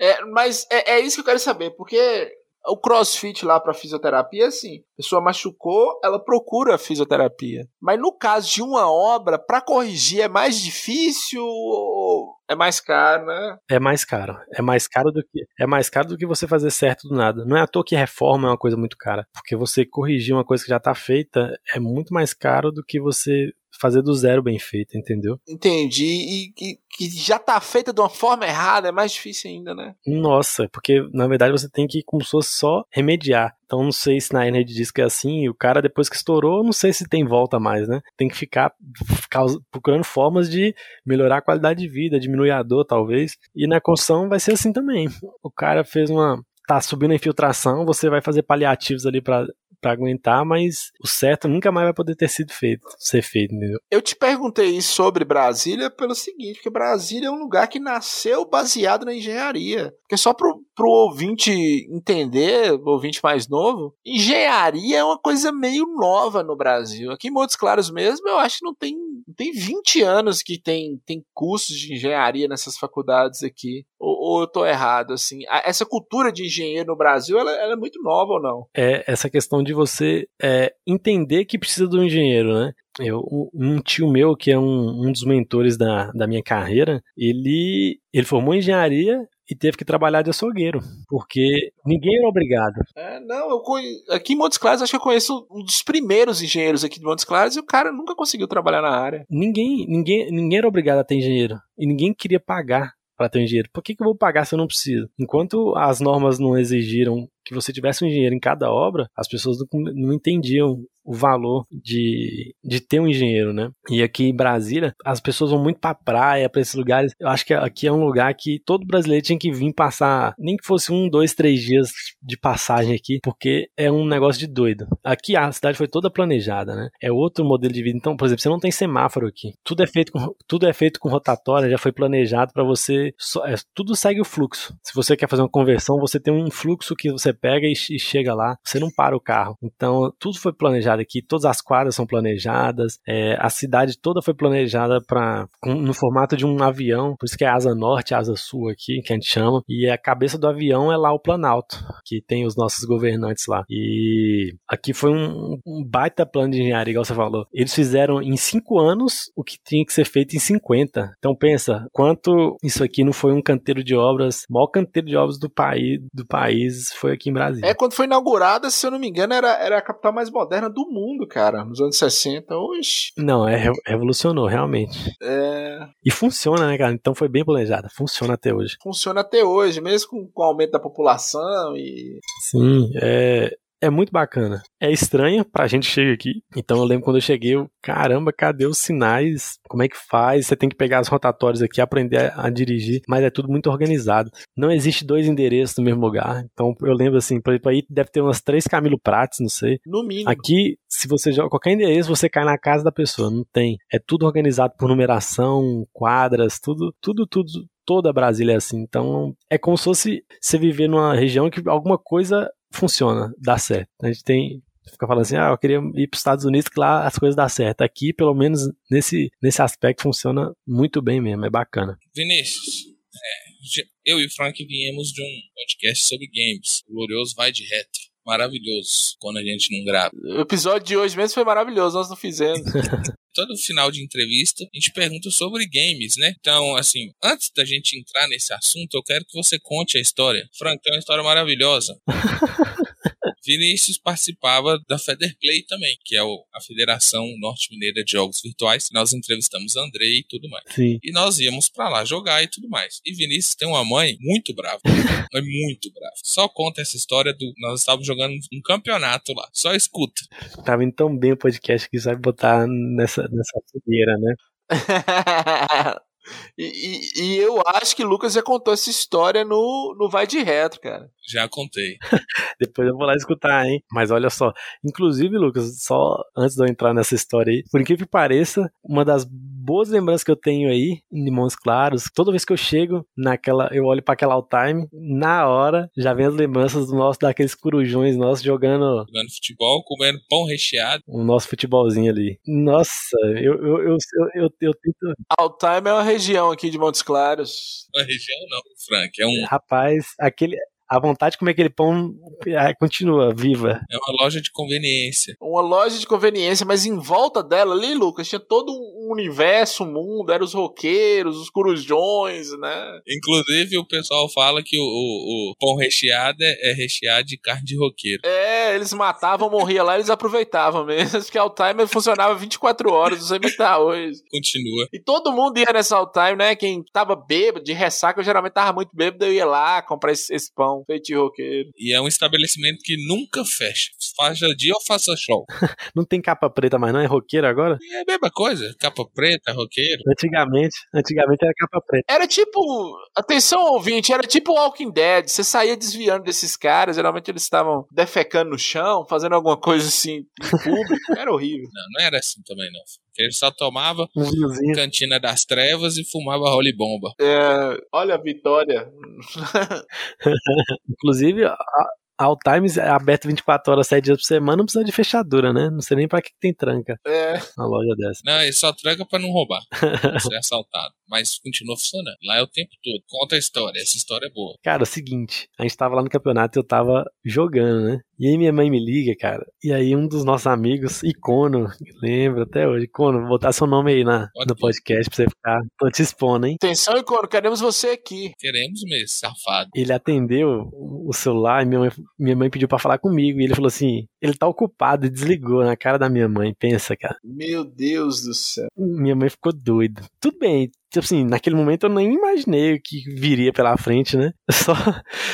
é, mas é, é isso que eu quero saber, porque o crossfit lá para fisioterapia, assim, a pessoa machucou, ela procura fisioterapia. Mas no caso de uma obra, para corrigir é mais difícil ou é mais caro, né? É mais caro. É mais caro do que é mais caro do que você fazer certo do nada. Não é à toa que reforma é uma coisa muito cara, porque você corrigir uma coisa que já tá feita é muito mais caro do que você fazer do zero bem feito, entendeu? Entendi. E que, que já tá feita de uma forma errada é mais difícil ainda, né? Nossa, porque na verdade você tem que, como se fosse só remediar. Então não sei se na de disco é assim, o cara depois que estourou, não sei se tem volta mais, né? Tem que ficar, ficar procurando formas de melhorar a qualidade de vida, diminuir a dor talvez. E na construção vai ser assim também. O cara fez uma tá subindo a infiltração, você vai fazer paliativos ali para para aguentar, mas o certo nunca mais vai poder ter sido feito, ser feito, entendeu? Eu te perguntei sobre Brasília pelo seguinte, que Brasília é um lugar que nasceu baseado na engenharia. Porque só pro, pro ouvinte entender, ouvinte mais novo, engenharia é uma coisa meio nova no Brasil. Aqui em Montes Claros mesmo, eu acho que não tem, tem 20 anos que tem, tem cursos de engenharia nessas faculdades aqui. Ou, ou eu tô errado, assim? Essa cultura de engenheiro no Brasil, ela, ela é muito nova ou não? É, essa questão de você é, entender que precisa do engenheiro, né? Eu, um tio meu, que é um, um dos mentores da, da minha carreira, ele, ele formou engenharia e teve que trabalhar de açougueiro, porque ninguém era obrigado. É, não, eu conheço, aqui em Montes Claros acho que eu conheço um dos primeiros engenheiros aqui de Montes Claros e o cara nunca conseguiu trabalhar na área. Ninguém, ninguém, ninguém era obrigado a ter engenheiro e ninguém queria pagar para ter engenheiro. Por que, que eu vou pagar se eu não preciso? Enquanto as normas não exigiram que você tivesse um engenheiro em cada obra, as pessoas não, não entendiam o valor de, de ter um engenheiro, né? E aqui em Brasília, as pessoas vão muito pra praia, pra esses lugares. Eu acho que aqui é um lugar que todo brasileiro tinha que vir passar, nem que fosse um, dois, três dias de passagem aqui, porque é um negócio de doido. Aqui a cidade foi toda planejada, né? É outro modelo de vida. Então, por exemplo, você não tem semáforo aqui. Tudo é feito com, tudo é feito com rotatória, já foi planejado para você. É, tudo segue o fluxo. Se você quer fazer uma conversão, você tem um fluxo que você pega e, e chega lá. Você não para o carro. Então, tudo foi planejado aqui. Todas as quadras são planejadas. É, a cidade toda foi planejada para no formato de um avião. Por isso que é asa norte, asa sul aqui, que a gente chama. E a cabeça do avião é lá o Planalto, que tem os nossos governantes lá. E aqui foi um, um baita plano de engenharia, igual você falou. Eles fizeram em cinco anos o que tinha que ser feito em 50. Então pensa, quanto isso aqui não foi um canteiro de obras, maior canteiro de obras do país, do país foi aqui em Brasília. É, quando foi inaugurada, se eu não me engano, era, era a capital mais moderna do mundo, cara, nos anos 60. Oxi. Não, é, revolucionou, realmente. É. E funciona, né, cara? Então foi bem planejada. Funciona até hoje. Funciona até hoje, mesmo com, com o aumento da população e. Sim, é é muito bacana. É estranha pra gente chegar aqui. Então eu lembro quando eu cheguei, eu, caramba, cadê os sinais? Como é que faz? Você tem que pegar as rotatórias aqui, aprender a, a dirigir, mas é tudo muito organizado. Não existe dois endereços no mesmo lugar. Então eu lembro assim, por exemplo, aí deve ter umas três Camilo Prates, não sei. No mínimo. Aqui, se você joga qualquer endereço, você cai na casa da pessoa. Não tem. É tudo organizado por numeração, quadras, tudo, tudo, tudo, toda Brasília é assim. Então, é como se fosse você viver numa região que alguma coisa funciona, dá certo. A gente tem fica falando assim, ah, eu queria ir para os Estados Unidos que lá as coisas dão certo. Aqui, pelo menos nesse, nesse aspecto, funciona muito bem mesmo, é bacana. Vinícius, é, eu e o Frank viemos de um podcast sobre games, o Glorioso Vai de Retro. Maravilhoso quando a gente não grava. O episódio de hoje mesmo foi maravilhoso, nós não fizemos. <laughs> todo final de entrevista, a gente pergunta sobre games, né? Então, assim, antes da gente entrar nesse assunto, eu quero que você conte a história. Frank, tem uma história maravilhosa. <laughs> Vinícius participava da Federplay também, que é a Federação Norte-Mineira de Jogos Virtuais. Nós entrevistamos Andrei e tudo mais. Sim. E nós íamos para lá jogar e tudo mais. E Vinícius tem uma mãe muito brava. <laughs> é muito brava. Só conta essa história do. Nós estávamos jogando um campeonato lá. Só escuta. Tava indo tão bem o podcast que vai botar nessa, nessa fogueira, né? <laughs> E, e, e, eu acho que Lucas já contou essa história no, no Vai de Retro, cara. Já contei. <laughs> Depois eu vou lá escutar, hein? Mas olha só. Inclusive, Lucas, só antes de eu entrar nessa história aí, por incrível que pareça, uma das boas lembranças que eu tenho aí em Limões Claros, toda vez que eu chego naquela, eu olho para aquela all time, na hora já vem as lembranças do nosso, daqueles corujões nossos jogando. Jogando futebol, comendo pão recheado. O nosso futebolzinho ali. Nossa, eu, eu, eu, eu, eu, eu tento. All time é uma região aqui de Montes Claros. Uma região não, Frank, é um. Rapaz, aquele, a vontade de comer aquele pão é, continua viva. É uma loja de conveniência. Uma loja de conveniência, mas em volta dela ali, Lucas, tinha todo um universo, um mundo, eram os roqueiros, os corujões, né? Inclusive, o pessoal fala que o, o, o pão recheado é, é, recheado de carne de roqueiro. É, eles matavam, morria lá, eles aproveitavam mesmo, porque o timer funcionava 24 horas, não sei como tá hoje. Continua. E todo mundo ia nessa all time, né? Quem tava bêbado, de ressaca, eu geralmente tava muito bêbado, eu ia lá comprar esse, esse pão feito roqueiro. E é um estabelecimento que nunca fecha. Faça dia ou faça show. <laughs> não tem capa preta mais, não? É roqueiro agora? É a mesma coisa. Capa preta, roqueiro. Antigamente, antigamente era capa preta. Era tipo, atenção ouvinte, era tipo Walking Dead. Você saía desviando desses caras, geralmente eles estavam defecando no chão, fazendo alguma coisa assim em público. <laughs> era horrível. Não, não era assim também não. Ele só tomava um cantina das trevas e fumava role bomba. É, olha a vitória. <laughs> Inclusive, a, All Times é aberto 24 horas, 7 dias por semana, não precisa de fechadura, né? Não sei nem pra que tem tranca. É. Uma loja dessa. Não, ele só tranca pra não roubar. <laughs> ser assaltado. Mas continua funcionando. Lá é o tempo todo. Conta a história. Essa história é boa. Cara, é o seguinte. A gente tava lá no campeonato e eu tava jogando, né? E aí minha mãe me liga, cara. E aí um dos nossos amigos, Icono, lembra até hoje. Icono, vou botar seu nome aí na, no podcast pra você ficar. Tô te expondo, hein? Atenção, Icono, queremos você aqui. Queremos mesmo, safado. Ele atendeu o celular e minha mãe, minha mãe pediu pra falar comigo. E ele falou assim: ele tá ocupado e desligou na cara da minha mãe. Pensa, cara. Meu Deus do céu. Minha mãe ficou doida. Tudo bem, tipo assim, naquele momento eu nem imaginei o que viria pela frente, né? <laughs> Só,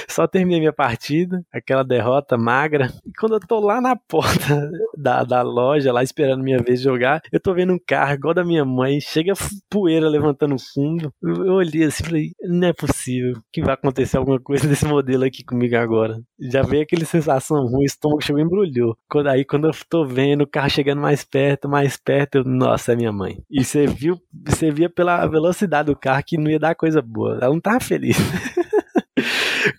só terminei minha partida, aquela derrota magra. E quando eu tô lá na porta <laughs> da, da loja, lá esperando minha vez jogar, eu tô vendo um carro igual da minha mãe, chega poeira levantando fundo. Eu, olhei assim e falei, não é possível que vai acontecer alguma coisa <laughs> desse modelo aqui comigo agora. Já veio aquele sensação ruim, o estômago chegou e embrulhou. Quando, aí quando eu tô vendo o carro chegando mais perto, mais perto, eu, nossa, é minha mãe. E você viu, você via pela velocidade do carro que não ia dar coisa boa. Ela não tava feliz. <laughs>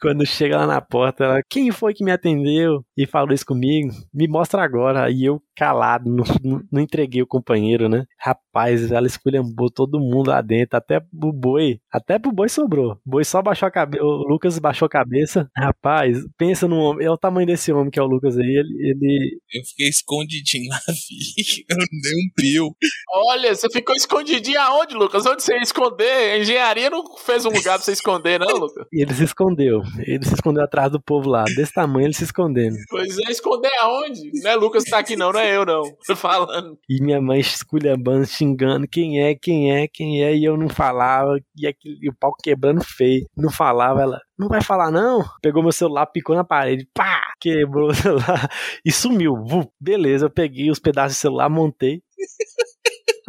Quando chega lá na porta, ela, quem foi que me atendeu e falou isso comigo? Me mostra agora. E eu calado, não, não entreguei o companheiro, né? Rapaz, ela esculhambou todo mundo lá dentro, até pro boi. Até pro boi sobrou. O boi só baixou a cabeça. O Lucas baixou a cabeça. Rapaz, pensa no homem. É o tamanho desse homem que é o Lucas aí. Ele. ele... Eu fiquei escondidinho lá, vi. Eu não dei um pio. Olha, você ficou escondidinho aonde, Lucas? Onde você ia esconder? A engenharia não fez um lugar pra você esconder, não, Lucas? E ele se escondeu. Ele se escondeu atrás do povo lá. Desse tamanho ele se escondendo. Pois é, esconder aonde? Não é Lucas que tá aqui, não, não é eu, não. Tô falando. E minha mãe esculhambando, xingando quem é, quem é, quem é, e eu não falava, e, aquele, e o pau quebrando feio. Não falava, ela, não vai falar não? Pegou meu celular, picou na parede, pá, quebrou o <laughs> celular e sumiu. Beleza, eu peguei os pedaços de celular, montei.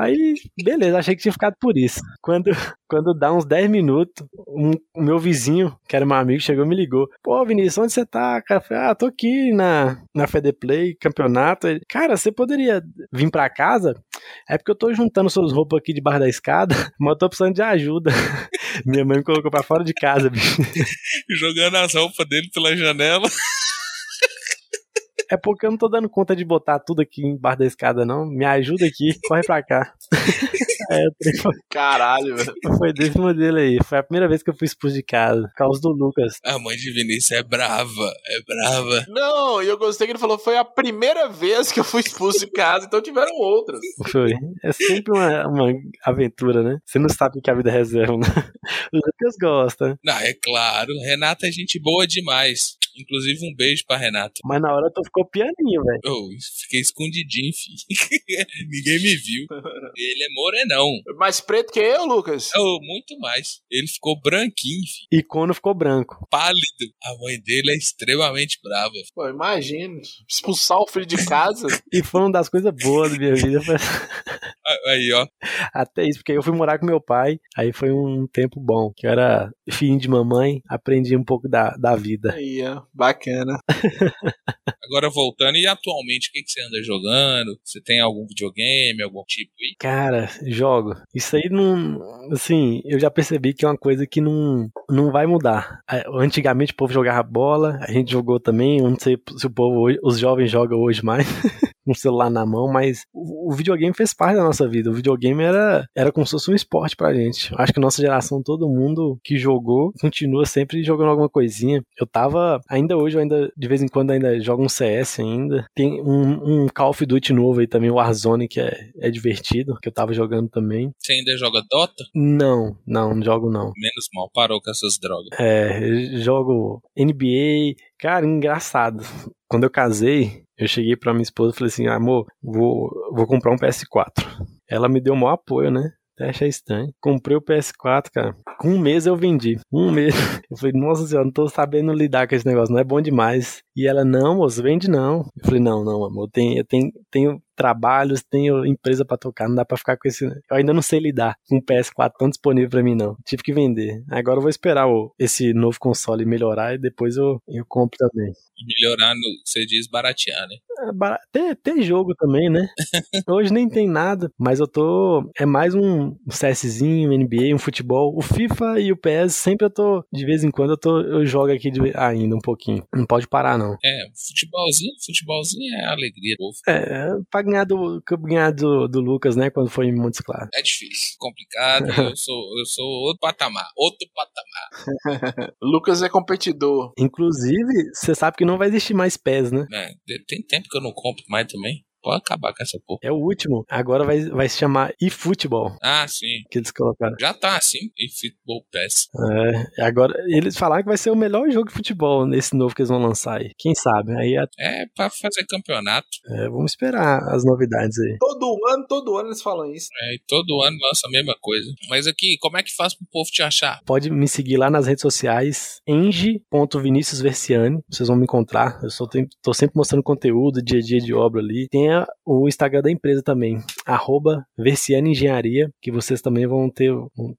Aí, beleza, achei que tinha ficado por isso. Quando, <laughs> quando dá uns 10 minutos, um, o meu vizinho, que era meu amigo, chegou e me ligou. Pô, Vinícius, onde você tá? Cara, falei, ah, tô aqui na, na Fedeplay, campeonato. Ele, cara, você poderia vir pra casa? É porque eu tô juntando suas roupas aqui debaixo da escada, <laughs> mas eu tô precisando de ajuda. <laughs> Minha mãe me colocou pra fora de casa, bicho. Jogando as roupas dele pela janela. É porque eu não tô dando conta de botar tudo aqui embaixo da escada, não. Me ajuda aqui, <laughs> corre pra cá. <laughs> é, foi... Caralho, velho. <laughs> Foi desse modelo aí. Foi a primeira vez que eu fui expulso de casa. Por causa do Lucas. A mãe de Vinícius é brava, é brava. Não, e eu gostei que ele falou foi a primeira vez que eu fui expulso de casa, então tiveram outras. Foi. É sempre uma, uma aventura, né? Você não sabe o que a vida reserva, né? <laughs> O Lucas gosta. Não, é claro. Renata é gente boa demais. Inclusive, um beijo pra Renata. Mas na hora tu ficou pianinho, velho. Eu fiquei escondidinho, <laughs> filho. Ninguém me viu. Ele é morenão. Mais preto que eu, Lucas? Eu, muito mais. Ele ficou branquinho, filho. E quando ficou branco. Pálido. A mãe dele é extremamente brava. Pô, imagina. Expulsar o filho de casa. <laughs> e foi uma das coisas boas da minha vida. <laughs> Aí, ó. Até isso, porque eu fui morar com meu pai. Aí foi um tempo bom. Que eu era filho de mamãe. Aprendi um pouco da, da vida. Aí, ó. Bacana. <laughs> Agora voltando, e atualmente o que, que você anda jogando? Você tem algum videogame, algum tipo aí? Cara, jogo. Isso aí não. Assim, eu já percebi que é uma coisa que não, não vai mudar. Antigamente o povo jogava bola, a gente jogou também. Eu não sei se o povo hoje, os jovens jogam hoje mais. <laughs> com o celular na mão, mas o, o, videogame fez parte da nossa vida. O videogame era, era como se fosse um esporte pra gente. Acho que nossa geração, todo mundo que jogou, continua sempre jogando alguma coisinha. Eu tava, ainda hoje, eu ainda, de vez em quando, ainda jogo um CS ainda. Tem um, um Call of Duty novo aí também, o Warzone, que é, é divertido, que eu tava jogando também. Você ainda joga Dota? Não, não, não jogo não. Menos mal, parou com essas drogas. É, jogo NBA, Cara, engraçado. Quando eu casei, eu cheguei pra minha esposa e falei assim: amor, vou, vou comprar um PS4. Ela me deu o maior apoio, né? Até achei estranho. Comprei o PS4, cara. Com um mês eu vendi. Um mês. <laughs> Eu falei, nossa senhora, não tô sabendo lidar com esse negócio, não é bom demais. E ela, não, moço, vende não. Eu falei, não, não, amor, eu tenho, eu tenho, tenho trabalhos, tenho empresa para tocar, não dá para ficar com esse. Eu ainda não sei lidar com o PS4 tão disponível para mim, não. Tive que vender. Agora eu vou esperar o, esse novo console melhorar e depois eu, eu compro também. Melhorar, no, você diz baratear, né? É, tem, tem jogo também, né? <laughs> Hoje nem tem nada, mas eu tô. É mais um CSzinho, NBA, um futebol. O FIFA e o PS sempre eu tô. De vez em quando eu tô. Eu jogo aqui de, ainda um pouquinho. Não pode parar, não. É, futebolzinho, futebolzinho é alegria povo. É, pra ganhar do, ganhar do, do Lucas, né? Quando foi em Montes Claros. É difícil, complicado. <laughs> eu, sou, eu sou outro patamar, outro patamar. <laughs> Lucas é competidor. Inclusive, você sabe que não vai existir mais pés, né? É, tem tempo que eu não compro mais também. Pode acabar com essa porra. É o último. Agora vai, vai se chamar eFootball. Ah, sim. Que eles colocaram. Já tá assim, e Football Pass. É, agora, eles falaram que vai ser o melhor jogo de futebol nesse novo que eles vão lançar aí. Quem sabe? Aí é, é pra fazer campeonato. É, vamos esperar as novidades aí. Todo ano, todo ano eles falam isso. É, e todo ano lança a mesma coisa. Mas aqui, como é que faz pro povo te achar? Pode me seguir lá nas redes sociais, eng.viniciusversiani. Vocês vão me encontrar. Eu só tenho, tô sempre mostrando conteúdo, dia a dia de obra ali. Tem o Instagram da empresa também, arroba Engenharia, que vocês também vão ter.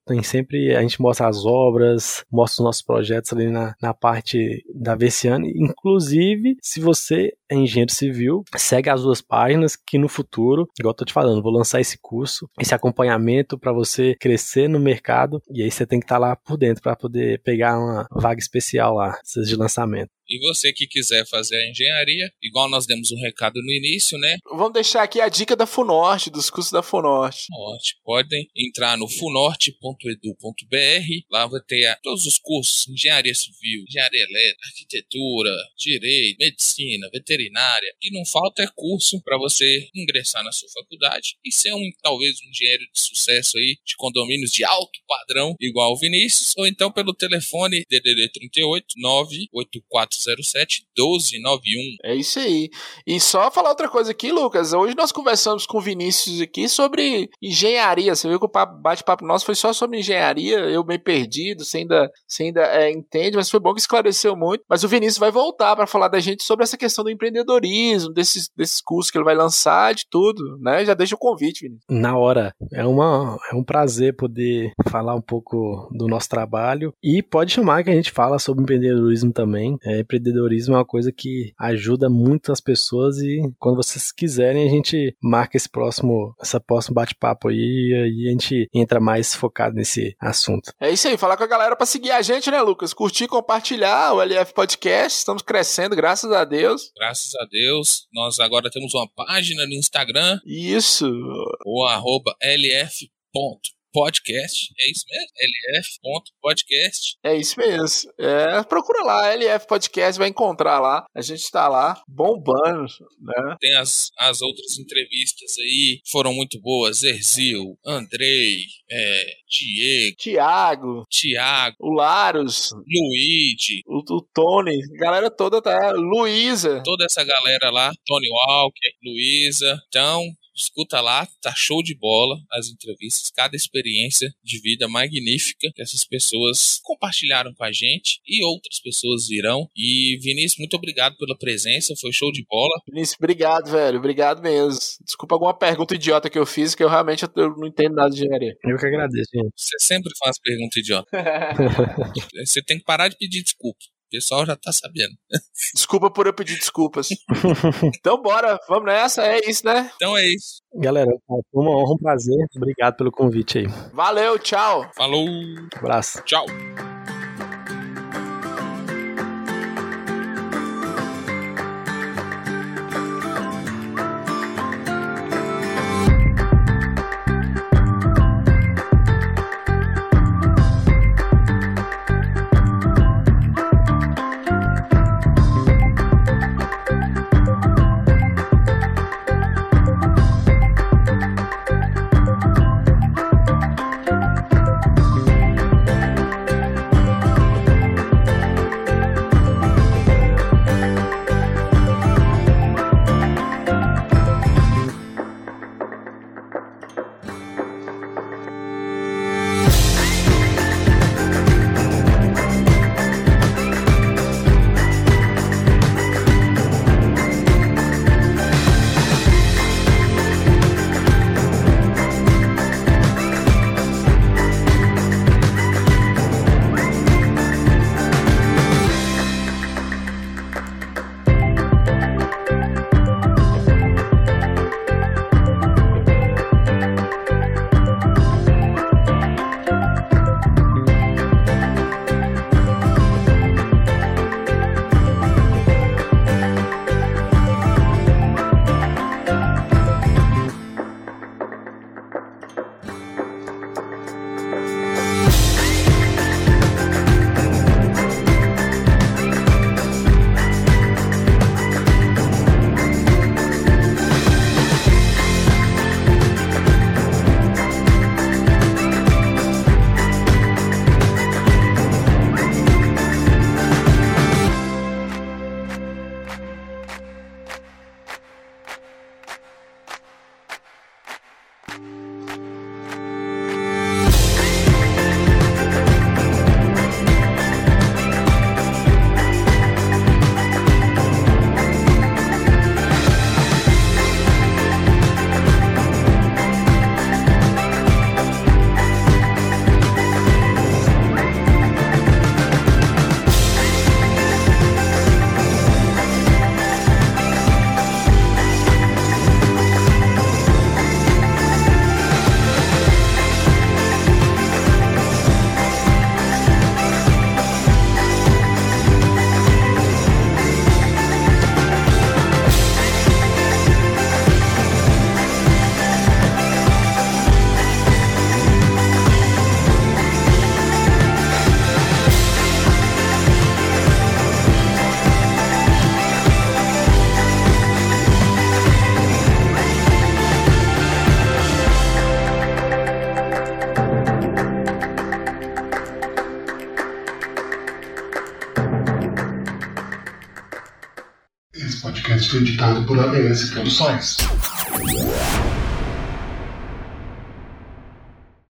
Tem sempre. A gente mostra as obras, mostra os nossos projetos ali na, na parte da Versiani. Inclusive, se você é engenheiro civil, segue as duas páginas que no futuro, igual eu tô te falando, vou lançar esse curso, esse acompanhamento para você crescer no mercado e aí você tem que estar tá lá por dentro para poder pegar uma vaga especial lá, de lançamento. E você que quiser fazer a engenharia, igual nós demos um recado no início, né? Vamos deixar aqui a dica da Funorte, dos cursos da Funorte. Funorte. Podem entrar no funorte.edu.br, lá vai ter todos os cursos, engenharia civil, engenharia elétrica, arquitetura, direito, medicina, veterinária. E não falta é curso para você ingressar na sua faculdade e ser um talvez um engenheiro de sucesso aí, de condomínios de alto padrão, igual o Vinícius, ou então pelo telefone DDD 38 984 07 1291. É isso aí. E só falar outra coisa aqui, Lucas. Hoje nós conversamos com o Vinícius aqui sobre engenharia. Você viu que o bate-papo nosso foi só sobre engenharia. Eu bem perdido, você ainda, você ainda é, entende, mas foi bom que esclareceu muito. Mas o Vinícius vai voltar para falar da gente sobre essa questão do empreendedorismo, desses, desses cursos que ele vai lançar, de tudo, né? Já deixa o convite, Vinícius. Na hora. É, uma, é um prazer poder falar um pouco do nosso trabalho. E pode chamar que a gente fala sobre empreendedorismo também. É, empreendedorismo é uma coisa que ajuda muito as pessoas e quando vocês quiserem a gente marca esse próximo, essa próximo bate-papo aí e a gente entra mais focado nesse assunto. É isso aí, falar com a galera para seguir a gente, né, Lucas? Curtir, compartilhar o LF Podcast, estamos crescendo, graças a Deus. Graças a Deus, nós agora temos uma página no Instagram. Isso. O arroba LF podcast. É isso mesmo? lf.podcast. É isso mesmo. É, procura lá, LF Podcast, vai encontrar lá. A gente está lá bombando, né? Tem as, as outras entrevistas aí, foram muito boas. Erzil, Andrei, é, Diego, Tiago, Tiago, o Laros, Luigi, o, o Tony, a galera toda tá. Luísa. Toda essa galera lá, Tony Walker, Luísa. Então, escuta lá, tá show de bola as entrevistas, cada experiência de vida magnífica que essas pessoas compartilharam com a gente e outras pessoas virão. E Vinícius, muito obrigado pela presença, foi show de bola. Vinícius, obrigado, velho, obrigado mesmo. Desculpa alguma pergunta idiota que eu fiz, que eu realmente eu não entendo nada de engenharia. Eu que agradeço, gente. Você sempre faz pergunta idiota. <laughs> Você tem que parar de pedir desculpa. O pessoal já tá sabendo. Desculpa por eu pedir desculpas. <laughs> então bora, vamos nessa, é isso, né? Então é isso. Galera, uma honra, um prazer. Obrigado pelo convite aí. Valeu, tchau. Falou. Um abraço. Tchau. Editado por ABS Produções.